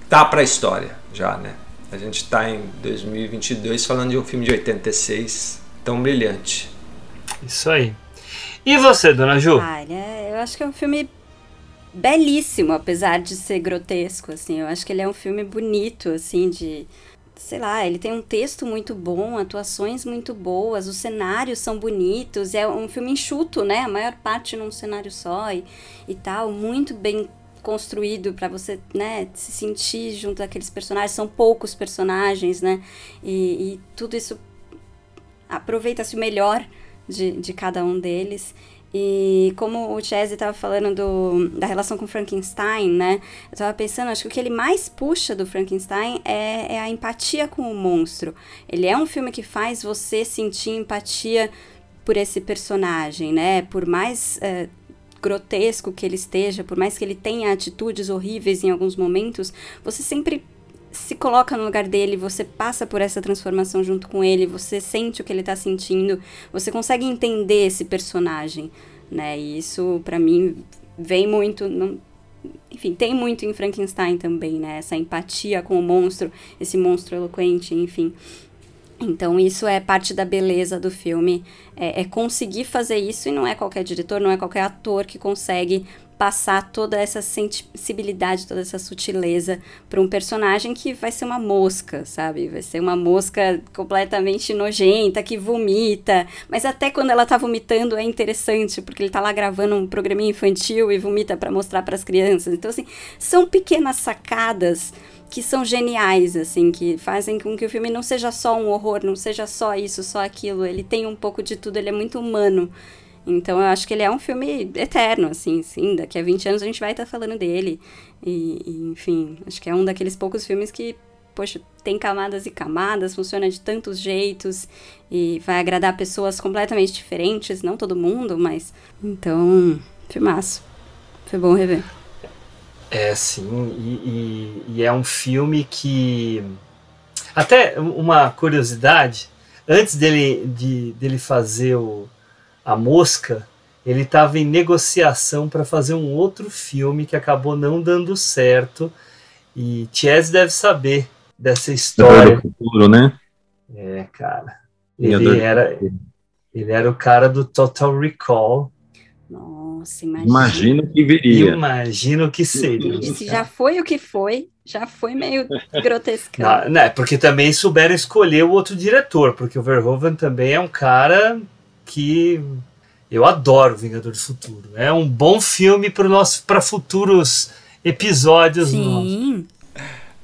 tá para a história já, né? A gente está em 2022 falando de um filme de 86, tão brilhante. Isso aí. E você, dona Ju? Olha, eu acho que é um filme belíssimo, apesar de ser grotesco, assim. Eu acho que ele é um filme bonito, assim, de sei lá, ele tem um texto muito bom, atuações muito boas, os cenários são bonitos, é um filme enxuto, né? A maior parte num cenário só e, e tal, muito bem construído para você, né, se sentir junto àqueles personagens, são poucos personagens, né? E, e tudo isso aproveita-se o melhor de, de cada um deles. E como o Chese estava falando do, da relação com Frankenstein, né? Eu estava pensando, acho que o que ele mais puxa do Frankenstein é, é, a empatia com o monstro. Ele é um filme que faz você sentir empatia por esse personagem, né? Por mais é, grotesco que ele esteja, por mais que ele tenha atitudes horríveis em alguns momentos, você sempre se coloca no lugar dele, você passa por essa transformação junto com ele, você sente o que ele está sentindo, você consegue entender esse personagem, né? E isso para mim vem muito, enfim, tem muito em Frankenstein também, né? Essa empatia com o monstro, esse monstro eloquente, enfim. Então, isso é parte da beleza do filme, é, é, conseguir fazer isso, e não é qualquer diretor, não é qualquer ator que consegue passar toda essa sensibilidade, toda essa sutileza para um personagem que vai ser uma mosca, sabe? Vai ser uma mosca completamente nojenta, que vomita. Mas até quando ela tá vomitando é interessante, porque ele tá lá gravando um programinha infantil e vomita para mostrar para as crianças. Então, assim, são pequenas sacadas que são geniais, assim, que fazem com que o filme não seja só um horror, não seja só isso, só aquilo. Ele tem um pouco de tudo, ele é muito humano. Então eu acho que ele é um filme eterno, assim, sim. Daqui a 20 anos a gente vai estar tá falando dele. E, e, enfim, acho que é um daqueles poucos filmes que, poxa, tem camadas e camadas, funciona de tantos jeitos e vai agradar pessoas completamente diferentes, não todo mundo, mas. Então, filmaço. Foi bom rever. É, sim, e, e, e é um filme que. Até uma curiosidade, antes dele, de, dele fazer o a Mosca, ele estava em negociação para fazer um outro filme que acabou não dando certo. E Chess deve saber dessa história. Do futuro, né? É, cara. Ele era, ele era o cara do Total Recall. Nossa, imagina. Imagina o que viria. Imagina o que seria. Se já foi o que foi, já foi meio grotesco. né, porque também souberam escolher o outro diretor, porque o Verhoeven também é um cara que eu adoro Vingador do Futuro. É um bom filme para futuros episódios. Sim.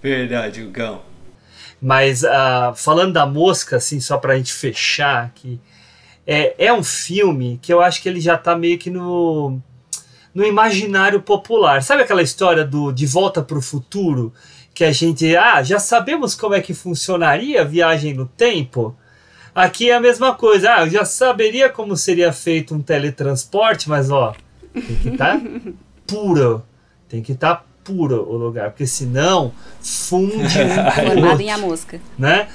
Verdade, Gão. Mas uh, falando da mosca, assim, só para a gente fechar aqui, é, é um filme que eu acho que ele já está meio que no no imaginário popular. Sabe aquela história do De Volta para o Futuro? Que a gente, ah, já sabemos como é que funcionaria a viagem no tempo? Aqui é a mesma coisa. Ah, eu já saberia como seria feito um teletransporte, mas ó, tem que estar tá puro. Tem que estar tá puro o lugar, porque senão funde um Formado em a mosca. Né?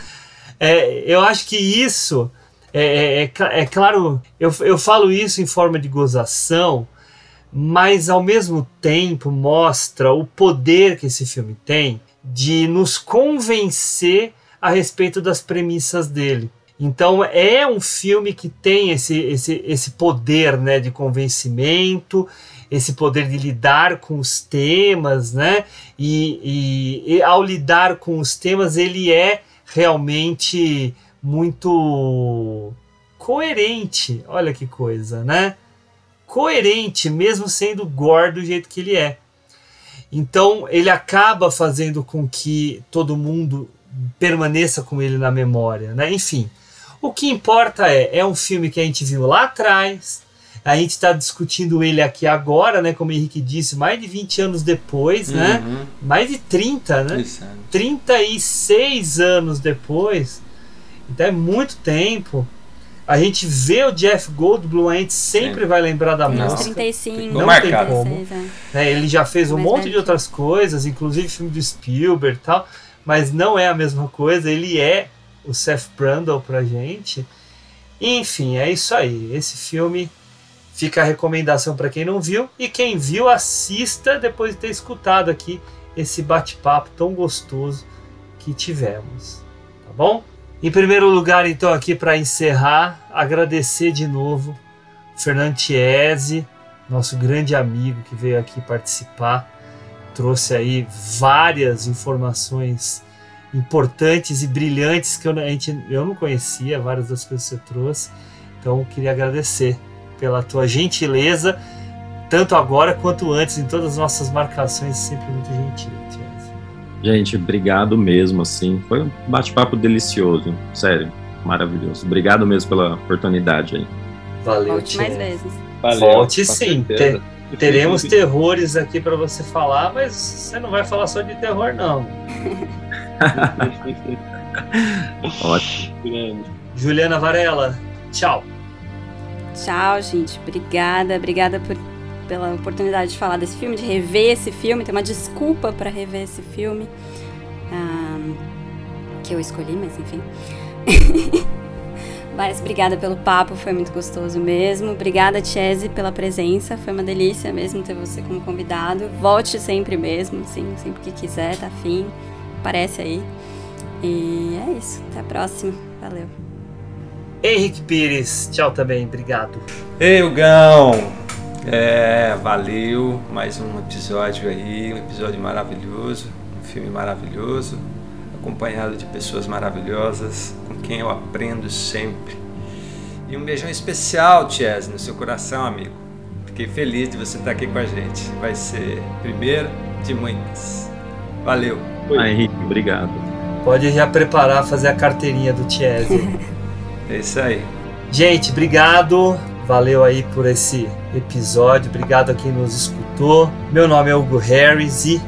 É, eu acho que isso é, é, é, é claro, eu, eu falo isso em forma de gozação, mas ao mesmo tempo mostra o poder que esse filme tem de nos convencer a respeito das premissas dele. Então é um filme que tem esse, esse, esse poder né, de convencimento, esse poder de lidar com os temas, né? E, e, e ao lidar com os temas, ele é realmente muito coerente. Olha que coisa, né? Coerente, mesmo sendo gordo do jeito que ele é. Então ele acaba fazendo com que todo mundo permaneça com ele na memória, né? Enfim, o que importa é, é um filme que a gente viu lá atrás, a gente está discutindo ele aqui agora, né? Como o Henrique disse, mais de 20 anos depois, né? uhum. né? Mais de 30, né? Isso. 36 anos depois. Então é muito tempo. A gente vê o Jeff Goldblum, a gente sempre Sim. vai lembrar da música. 35, não marcado. tem como. É, ele já fez um monte de outras coisas, inclusive filme do Spielberg e tal, mas não é a mesma coisa. Ele é o Seth Brundle pra gente. Enfim, é isso aí. Esse filme fica a recomendação para quem não viu e quem viu assista depois de ter escutado aqui esse bate-papo tão gostoso que tivemos, tá bom? Em primeiro lugar, então, aqui para encerrar, agradecer de novo Fernando Chiesi, nosso grande amigo que veio aqui participar, trouxe aí várias informações importantes e brilhantes que eu, a gente, eu não conhecia, várias das coisas que você trouxe. Então, queria agradecer pela tua gentileza, tanto agora quanto antes, em todas as nossas marcações, sempre muito gentil. Gente, obrigado mesmo, assim. Foi um bate-papo delicioso, sério, maravilhoso. Obrigado mesmo pela oportunidade aí. Valeu, Volte mais vezes. Valeu, Volte sim. Ter, teremos terrores aqui para você falar, mas você não vai falar só de terror, não. Ótimo. Juliana Varela, tchau. Tchau, gente. Obrigada, obrigada por, pela oportunidade de falar desse filme, de rever esse filme. Tem uma desculpa para rever esse filme. Um, que eu escolhi, mas enfim. Mas obrigada pelo papo, foi muito gostoso mesmo. Obrigada, Chese, pela presença. Foi uma delícia mesmo ter você como convidado. Volte sempre mesmo, sim, sempre que quiser, tá afim. Aparece aí. E é isso. Até a próxima. Valeu. Henrique Pires, tchau também, obrigado. Ei, Hugão! É, valeu. Mais um episódio aí, um episódio maravilhoso, um filme maravilhoso acompanhado de pessoas maravilhosas, com quem eu aprendo sempre. E um beijão especial, Chess, no seu coração, amigo. Fiquei feliz de você estar aqui com a gente. Vai ser primeiro de muitas. Valeu. Ah, Henrique, obrigado. Pode já preparar, fazer a carteirinha do Chess. é isso aí. Gente, obrigado. Valeu aí por esse episódio. Obrigado a quem nos escutou. Meu nome é Hugo Harris e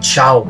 tchau.